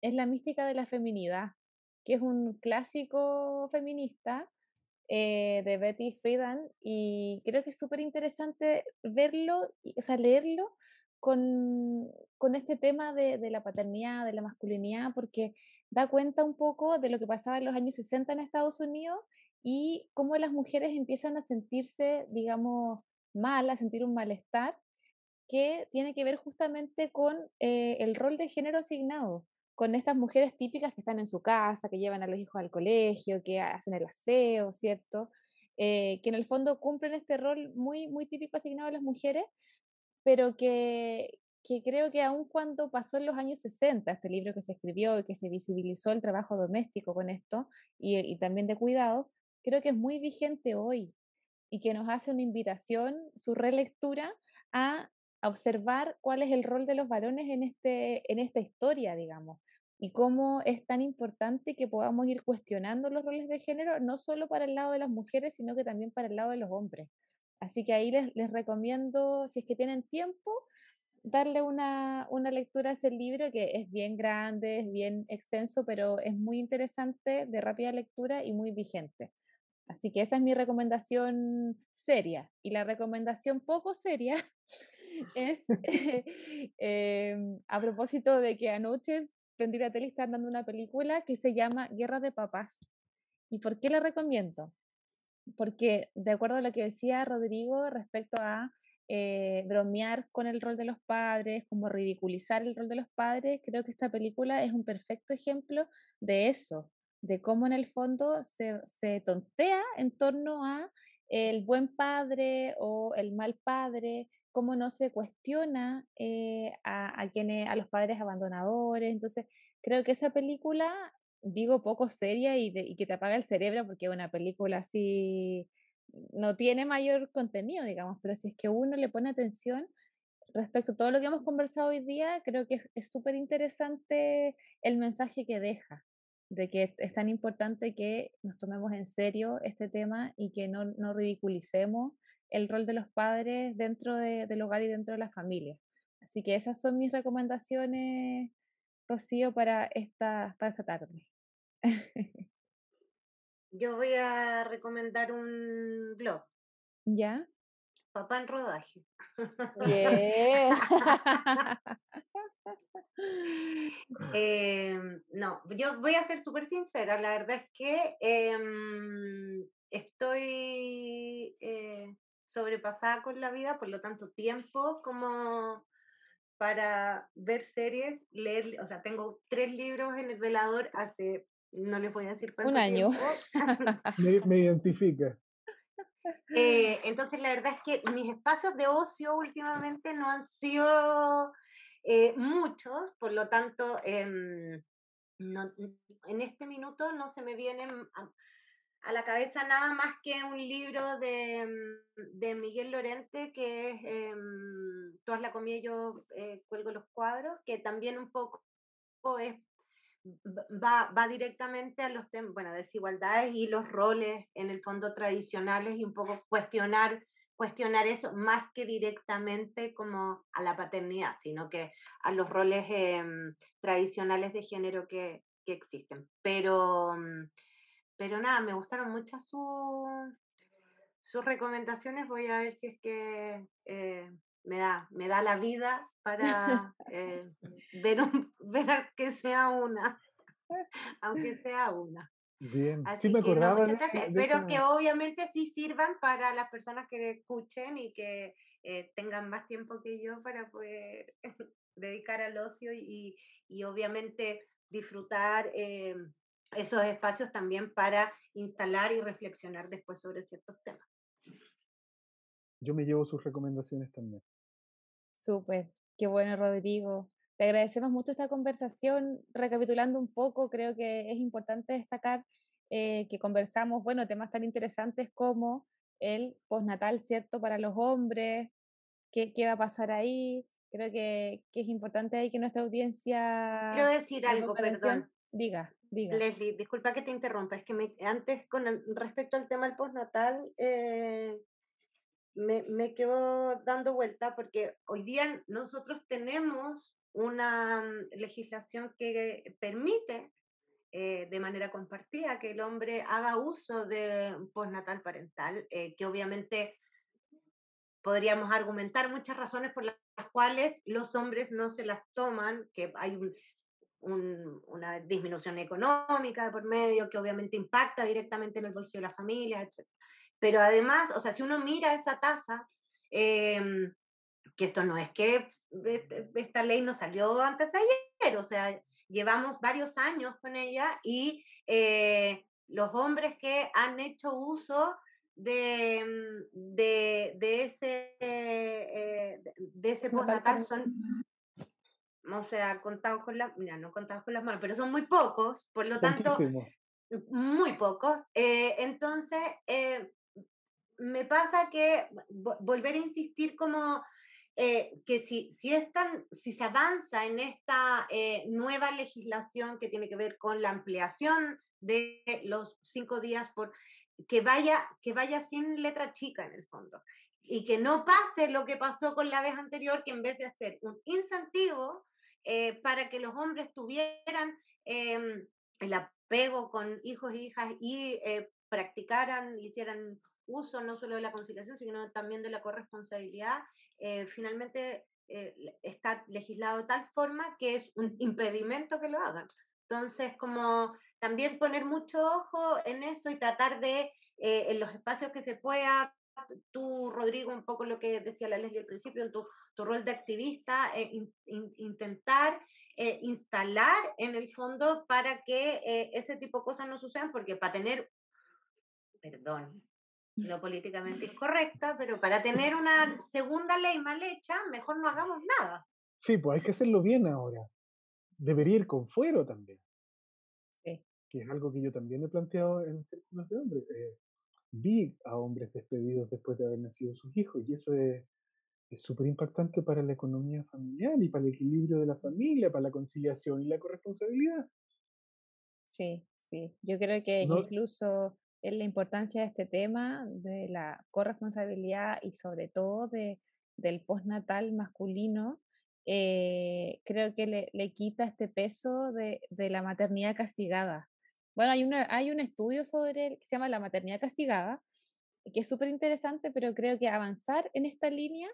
es La mística de la feminidad, que es un clásico feminista eh, de Betty Friedan y creo que es súper interesante verlo, o sea, leerlo con, con este tema de, de, la paternidad, de la masculinidad, porque da cuenta un poco de lo que pasaba en los años 60 en Estados Unidos y cómo las mujeres empiezan a sentirse, digamos, mal, a sentir un malestar que tiene que ver justamente con eh, el rol de género asignado, con estas mujeres típicas que están en su casa, que llevan a los hijos al colegio, que hacen el aseo, ¿cierto? Eh, que en el fondo cumplen este rol muy, muy típico asignado a las mujeres, pero que, que creo que aun cuando pasó en los años 60, este libro que se escribió y que se visibilizó el trabajo doméstico con esto y, y también de cuidado, creo que es muy vigente hoy y que nos hace una invitación, su relectura, a observar cuál es el rol de los varones en, este, en esta historia, digamos, y cómo es tan importante que podamos ir cuestionando los roles de género, no solo para el lado de las mujeres, sino que también para el lado de los hombres. Así que ahí les, les recomiendo, si es que tienen tiempo, darle una, una, lectura a ese libro que es bien grande, es bien extenso, pero es muy interesante, de rápida lectura y muy vigente. Así que esa es mi recomendación seria. Y la recomendación poco seria es em, a propósito de que anoche tendría la tele y dando una película que se llama Guerra de Papás. ¿Y por qué la recomiendo? Porque de acuerdo a lo que decía Rodrigo respecto a eh, bromear con el rol de los padres, como ridiculizar el rol de los padres, creo que esta película es un perfecto ejemplo de eso, de cómo en el fondo se, se tontea en torno a el buen padre o el mal padre, cómo no se cuestiona eh, a, a, quienes, a los padres abandonadores. Entonces, creo que esa película, digo poco seria y, y que te apaga el cerebro, porque una película así, no tiene mayor contenido, digamos, pero si es que uno le pone atención respecto a todo lo que hemos conversado hoy día, creo que es súper interesante el mensaje que deja de que es tan importante que nos tomemos en serio este tema y que no, no ridiculicemos el rol de los padres dentro de, del hogar y dentro de la familia. Así que esas son mis recomendaciones, Rocío, para esta, para esta tarde. Yo voy a recomendar un blog. ¿Ya? Papá en rodaje. Bien. eh, no, yo voy a ser súper sincera. La verdad es que eh, estoy eh, sobrepasada con la vida, por lo tanto, tiempo como para ver series, leer, o sea, tengo tres libros en el velador hace, no les voy a decir cuánto Un año. me, me identifica. Eh, entonces, la verdad es que mis espacios de ocio últimamente no han sido eh, muchos, por lo tanto, eh, no, en este minuto no se me vienen a, la cabeza nada más que un libro de, de Miguel Lorente, que es em, la comida yo eh, cuelgo los cuadros, que también un poco es Va, va, directamente a los temas, bueno, desigualdades y los roles en el fondo tradicionales y un poco cuestionar, cuestionar eso más que directamente como a la paternidad, sino que a los roles eh, tradicionales de género que, que existen. Pero, pero nada, me gustaron mucho su, sus recomendaciones, voy a ver si es que eh, me da, me da la vida para eh, ver, un, ver que sea una, aunque sea una. Bien, Así sí me acordaba. Que no, de, de espero que obviamente sí sirvan para las personas que escuchen y que eh, tengan más tiempo que yo para poder dedicar al ocio y, y obviamente disfrutar eh, esos espacios también para instalar y reflexionar después sobre ciertos temas. Yo me llevo sus recomendaciones también. Súper, qué bueno, Rodrigo. Te agradecemos mucho esta conversación. Recapitulando un poco, creo que es importante destacar eh, que conversamos, bueno, temas tan interesantes como el postnatal, ¿cierto? Para los hombres, qué, qué va a pasar ahí. Creo que, que, es importante ahí que nuestra audiencia... Quiero decir algo, perdón. Diga, Leslie, disculpa que te interrumpa, es que me, antes, con respecto al tema del postnatal, eh, me, me quedo dando vuelta porque hoy día nosotros tenemos una legislación que permite eh, de manera compartida que el hombre haga uso de postnatal parental, eh, que obviamente podríamos argumentar muchas razones por las cuales los hombres no se las toman, que hay un, un, una disminución económica por medio que obviamente impacta directamente en el bolsillo de la familia, etc. Pero además, o sea, si uno mira esa tasa, eh, que esto no es que esta ley no salió antes de ayer, o sea, llevamos varios años con ella y eh, los hombres que han hecho uso de, de, de ese, eh, de ese postnatal son, o sea, contados con las, mira, no contados con las manos, pero son muy pocos, por lo tanto, muy pocos. Eh, entonces, eh, me pasa que volver a insistir como eh, que si, si, es tan, si se avanza en esta nueva legislación que tiene que ver con la ampliación de los cinco días por que vaya que vaya sin letra chica en el fondo y que no pase lo que pasó con la vez anterior que en vez de hacer un incentivo eh, para que los hombres tuvieran em, el apego con hijos e hijas y practicaran, hicieran uso no solo de la conciliación, sino también de la corresponsabilidad, eh, finalmente eh, está legislado de tal forma que es un impedimento que lo hagan. Entonces, como también poner mucho ojo en eso y tratar de, eh, en los espacios que se pueda, tú, Rodrigo, un poco lo que decía la Leslie al principio, en tu, tu rol de activista, intentar instalar en el fondo para que ese tipo de cosas no sucedan, porque para tener, perdón, lo políticamente incorrecta, pero para tener una segunda ley mal hecha, mejor no hagamos nada. Sí, pues hay que hacerlo bien ahora. Debería ir con fuero también. Sí. Que es algo que yo también he planteado en círculos de hombres. Eh, vi a hombres despedidos después de haber nacido sus hijos y eso es súper impactante para la economía familiar y para el equilibrio de la familia, para la conciliación y la corresponsabilidad. Sí, sí. Yo creo que incluso es la importancia de este tema, de la corresponsabilidad y sobre todo de, del postnatal masculino, eh, creo que le, le, quita este peso de, de, la maternidad castigada. Bueno, hay, una, hay un estudio sobre que se llama la maternidad castigada, que es súper interesante, pero creo que avanzar en esta línea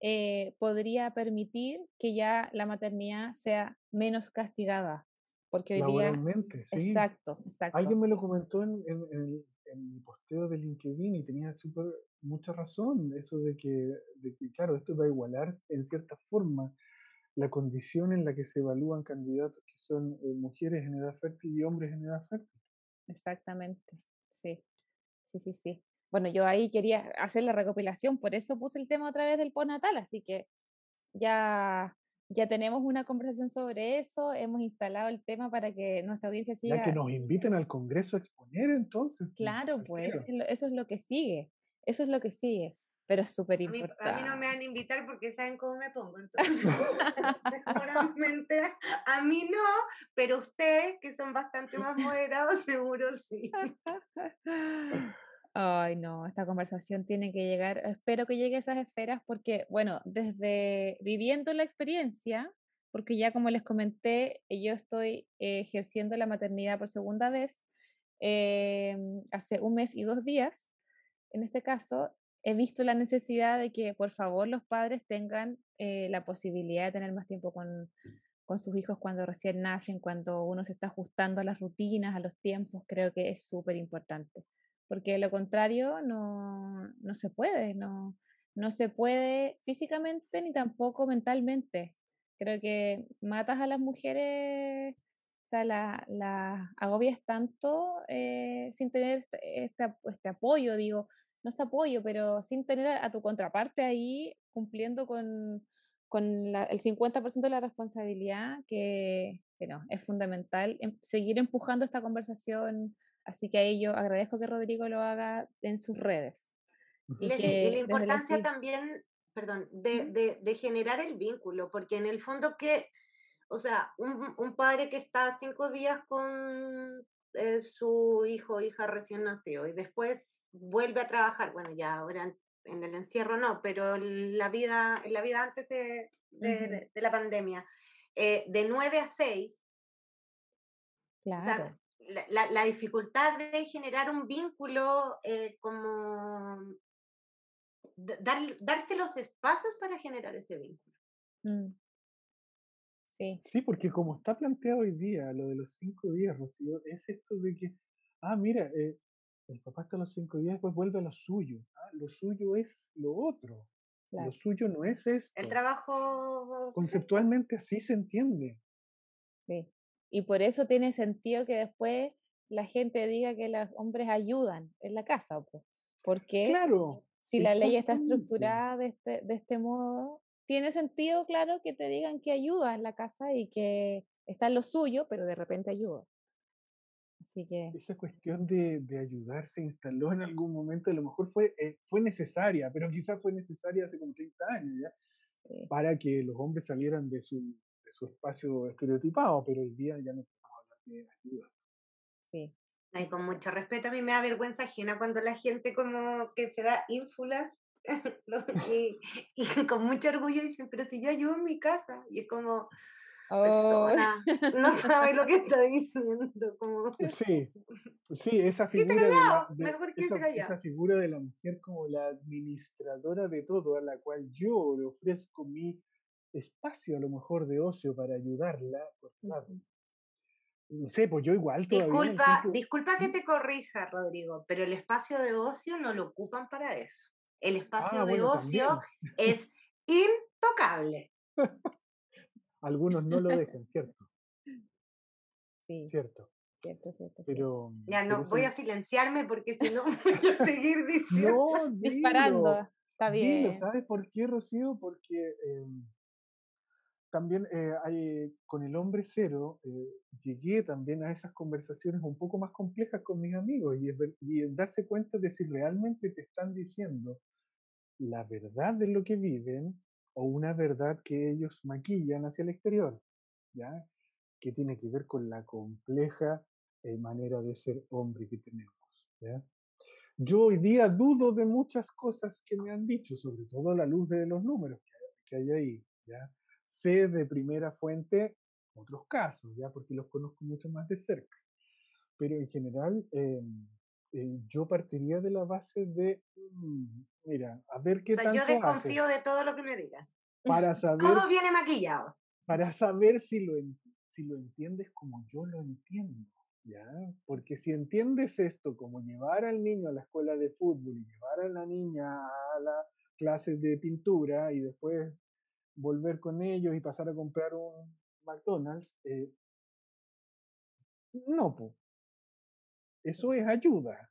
eh, podría permitir que ya la maternidad sea menos castigada. Porque hoy día... sí. Exacto, exacto. Alguien me lo comentó en, en, en, mi posteo de LinkedIn y tenía super, mucha razón, eso de que, de que, claro, esto va a igualar en cierta forma la condición en la que se evalúan candidatos son eh, mujeres en edad fértil y hombres en edad fértil. Exactamente, sí, sí, sí, sí. Bueno, yo ahí quería hacer la recopilación, por eso puse el tema otra vez del postnatal, así que ya ya tenemos una conversación sobre eso, hemos instalado el tema para que nuestra audiencia siga. Ya que nos inviten al Congreso a exponer entonces. Pues, claro, pues eso es lo que sigue, eso es lo que sigue, pero es súper importante. A, mí no me van a invitar porque saben cómo me pongo, entonces seguramente a mí no, pero ustedes que son bastante más moderados seguro sí. Ay, no, esta conversación tiene que llegar, espero que llegue a esas esferas porque, bueno, desde viviendo la experiencia, porque ya como les comenté, yo estoy ejerciendo la maternidad por segunda vez em, hace un mes y dos días. En este caso, he visto la necesidad de que, por favor, los padres tengan eh, la posibilidad de tener más tiempo con, con sus hijos cuando recién nacen, cuando uno se está ajustando a las rutinas, a los tiempos, creo que es súper importante porque lo contrario no, no se puede, no, no se puede físicamente ni tampoco mentalmente. Creo que matas a las mujeres, o sea, las la agobias tanto eh, sin tener este, este, este, apoyo, digo, no este apoyo, pero sin tener a, tu contraparte ahí cumpliendo con, con el 50% de la responsabilidad, que, que no, es fundamental em, seguir empujando esta conversación Así que ahí yo agradezco que Rodrigo lo haga en sus redes. Y, que la importancia también, perdón, de, de, generar el vínculo, porque en el fondo que, o sea, un, un padre que está cinco días con eh, su hijo o hija recién nacido y después vuelve a trabajar, bueno, ya ahora en, el encierro no, pero la vida, en la vida antes de, de, la pandemia, eh, de nueve a seis, Claro la, la, dificultad de generar un vínculo eh, como dar, darse los espacios para generar ese vínculo. Mm. Sí. Sí, porque como está planteado hoy día, lo de los cinco días, Rocío, es esto de que, ah, mira, eh, el papá está a los cinco días, después vuelve a lo suyo. Ah, lo suyo es lo otro. Lo suyo no es esto. El trabajo. Conceptualmente así se entiende. Sí. Y por eso tiene sentido que después la gente diga que los hombres ayudan en la casa. Porque claro, si la ley está estructurada de este, de este modo, tiene sentido, claro, que te digan que ayuda en la casa y que está en lo suyo, pero de repente ayuda. Así que... Esa cuestión de, de ayudar se instaló en algún momento, a lo mejor fue, eh, fue necesaria, pero quizás fue necesaria hace como 30 años ya, para que los hombres salieran de su, su espacio estereotipado, pero hoy día ya no podemos hablar de ayuda. Sí. Y con mucho respeto, a mí me da vergüenza ajena cuando la gente como que se da ínfulas y, con mucho orgullo dicen, pero si yo ayudo en mi casa, y es como, Oh. no sabe lo que está diciendo. Como... Sí, sí, esa figura, de la, esa, figura de la mujer como la administradora de todo, a la cual yo le ofrezco mi espacio a lo mejor de ocio para ayudarla, por claro. No sé, pues yo igual todavía. Disculpa, disculpa que ¿Mm? te corrija, Rodrigo, pero el espacio de ocio no lo ocupan para eso. El espacio ah, de ocio es intocable. Algunos no lo dejan, ¿cierto? Sí. Cierto. Cierto, cierto. Pero, ya no, voy a silenciarme porque si no voy a seguir diciendo. No, disparando. Está bien. ¿Sabes por qué, Rocío? Porque em, también eh, hay, con el hombre cero eh, llegué también a esas conversaciones un poco más complejas con mis amigos y, y darse cuenta de si realmente te están diciendo la verdad de lo que viven o una verdad que ellos maquillan hacia el exterior, ¿ya? que tiene que ver con la compleja eh, manera de ser hombre que tenemos. ¿ya? Yo hoy día dudo de muchas cosas que me han dicho, sobre todo a la luz de los números que, hay ahí. ¿ya? Sé de primera fuente otros casos, ¿ya? porque los conozco mucho más de cerca. Pero en general, em, eh, yo partiría de la base de, mm, mira, a ver qué o sea, Yo desconfío de todo lo que me digan. Para saber. Todo viene maquillado. Para saber si lo, si lo entiendes como yo lo entiendo. ¿Ya? Porque si entiendes esto como llevar al niño a la escuela de fútbol y llevar a la niña a las clases de pintura y después volver con ellos y pasar a comprar un McDonald's, eh, no, pues eso es ayuda,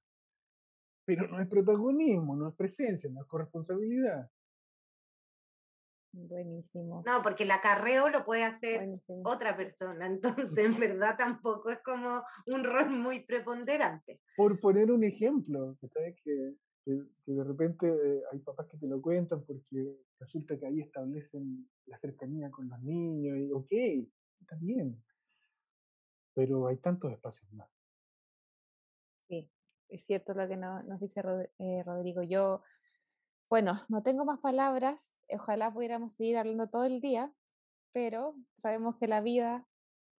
pero no es protagonismo, no es presencia, no es corresponsabilidad. Buenísimo. No, porque el acarreo lo puede hacer otra persona, entonces en verdad tampoco es como un rol muy preponderante. Por poner un ejemplo, ¿sabes? Que, que, de repente eh, hay papás que te lo cuentan porque resulta que ahí establecen la cercanía con los niños y ok, está bien, pero hay tantos espacios más. Es cierto lo que nos dice eh, Rodrigo. Yo, bueno, no tengo más palabras. Ojalá pudiéramos seguir hablando todo el día, pero sabemos que la vida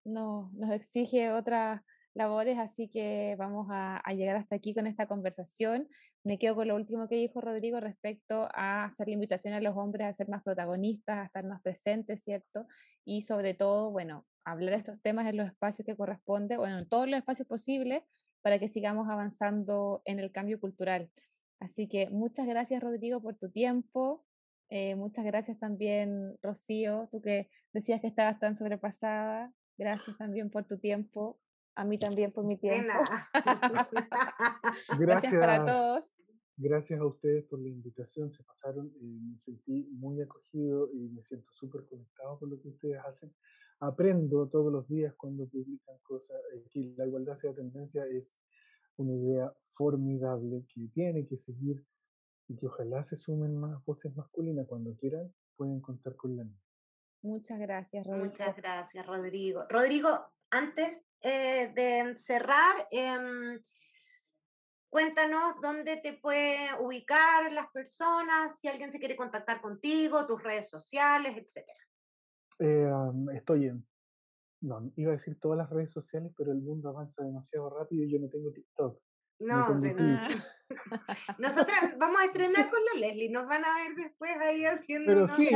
nos exige otras labores, así que vamos a, llegar hasta aquí con esta conversación. Me quedo con lo último que dijo Rodrigo respecto a hacer la invitación a los hombres a ser más protagonistas, a estar más presentes, ¿cierto? Y sobre todo, bueno, hablar de estos temas en los espacios que corresponde, bueno, en todos los espacios posibles, para que sigamos avanzando en el cambio cultural. Así que muchas gracias Rodrigo por tu tiempo. Eh, muchas gracias también Rocío, tú que decías que estabas tan sobrepasada. Gracias también por tu tiempo. A mí también por mi tiempo. gracias, gracias para todos. Gracias a ustedes por la invitación, se pasaron, y me sentí muy acogido y me siento súper conectado con lo que ustedes hacen aprendo todos los días cuando publican cosas. que la igualdad sea tendencia es una idea formidable que tiene que seguir y que ojalá se sumen más voces masculinas cuando quieran, pueden contar con la mía. Muchas gracias, Rodrigo. Muchas gracias, Rodrigo. Rodrigo, antes eh, de cerrar, em, cuéntanos dónde te pueden ubicar las personas, si alguien se quiere contactar contigo, tus redes sociales, etcétera. Eh, estoy en, no, iba a decir todas las redes sociales, pero el mundo avanza demasiado rápido y yo no tengo TikTok. No, no Nosotras vamos a estrenar con la Leslie, nos van a ver después ahí haciendo. Pero sí,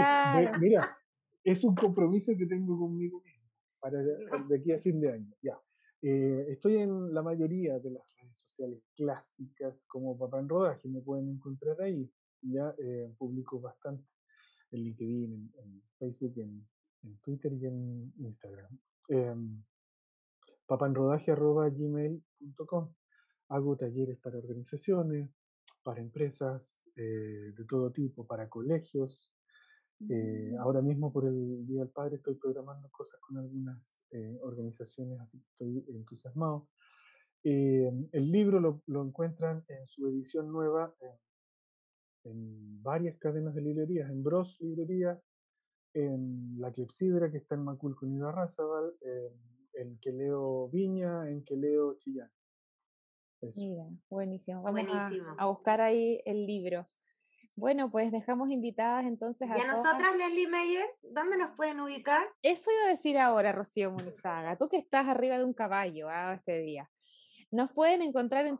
mira, es un compromiso que tengo conmigo mismo para de aquí a fin de año. Ya. Eh, estoy en la mayoría de las redes sociales clásicas como Papá en Rodaje, me pueden encontrar ahí. Ya eh, publico bastante en LinkedIn, en, Facebook, en, en Twitter y en Instagram. Eh, papanrodaje.gmail.com Hago talleres para organizaciones, para empresas eh, de todo tipo, para colegios. Eh, mm. ahora mismo por el Día del Padre estoy programando cosas con algunas eh, organizaciones, así que estoy entusiasmado. el libro lo, lo, encuentran en su edición nueva en varias cadenas de librerías, en Bros Librería, en la Clepsidra, que está en Maculco, en Ibarrazabal, en leo Viña, en leo Chillán. Mira, buenísimo. Vamos A, buscar ahí el libro. Bueno, pues dejamos invitadas entonces a. ¿Y a nosotras, Leslie Meyer? ¿Dónde nos pueden ubicar? Eso iba a decir ahora, Rocío Munizaga. Tú que estás arriba de un caballo ah, este día. Nos pueden encontrar en.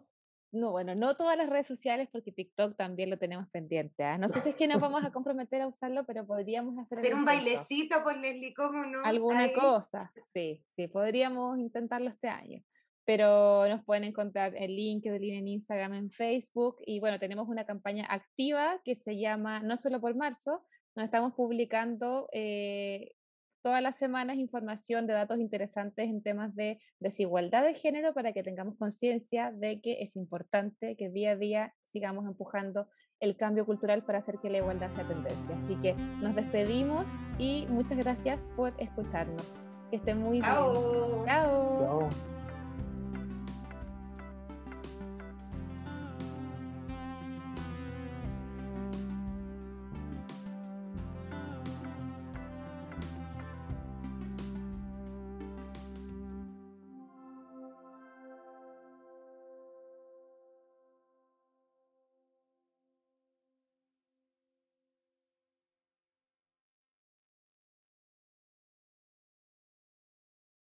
No, bueno, no todas las redes sociales porque TikTok también lo tenemos pendiente. ¿ah? No sé si es que nos vamos a comprometer a usarlo, pero podríamos hacer. Hacer un bailecito por Leslie, ¿cómo no? Alguna cosa, sí, sí, podríamos intentarlo este año pero nos pueden encontrar en LinkedIn, en Instagram, en Facebook y bueno, tenemos una campaña activa que se llama No solo por marzo, donde estamos publicando eh, todas las semanas información de datos interesantes en temas de desigualdad de género para que tengamos conciencia de que es importante que día a día sigamos empujando el cambio cultural para hacer que la igualdad sea tendencia. Así que nos despedimos y muchas gracias por escucharnos. Que estén muy bien.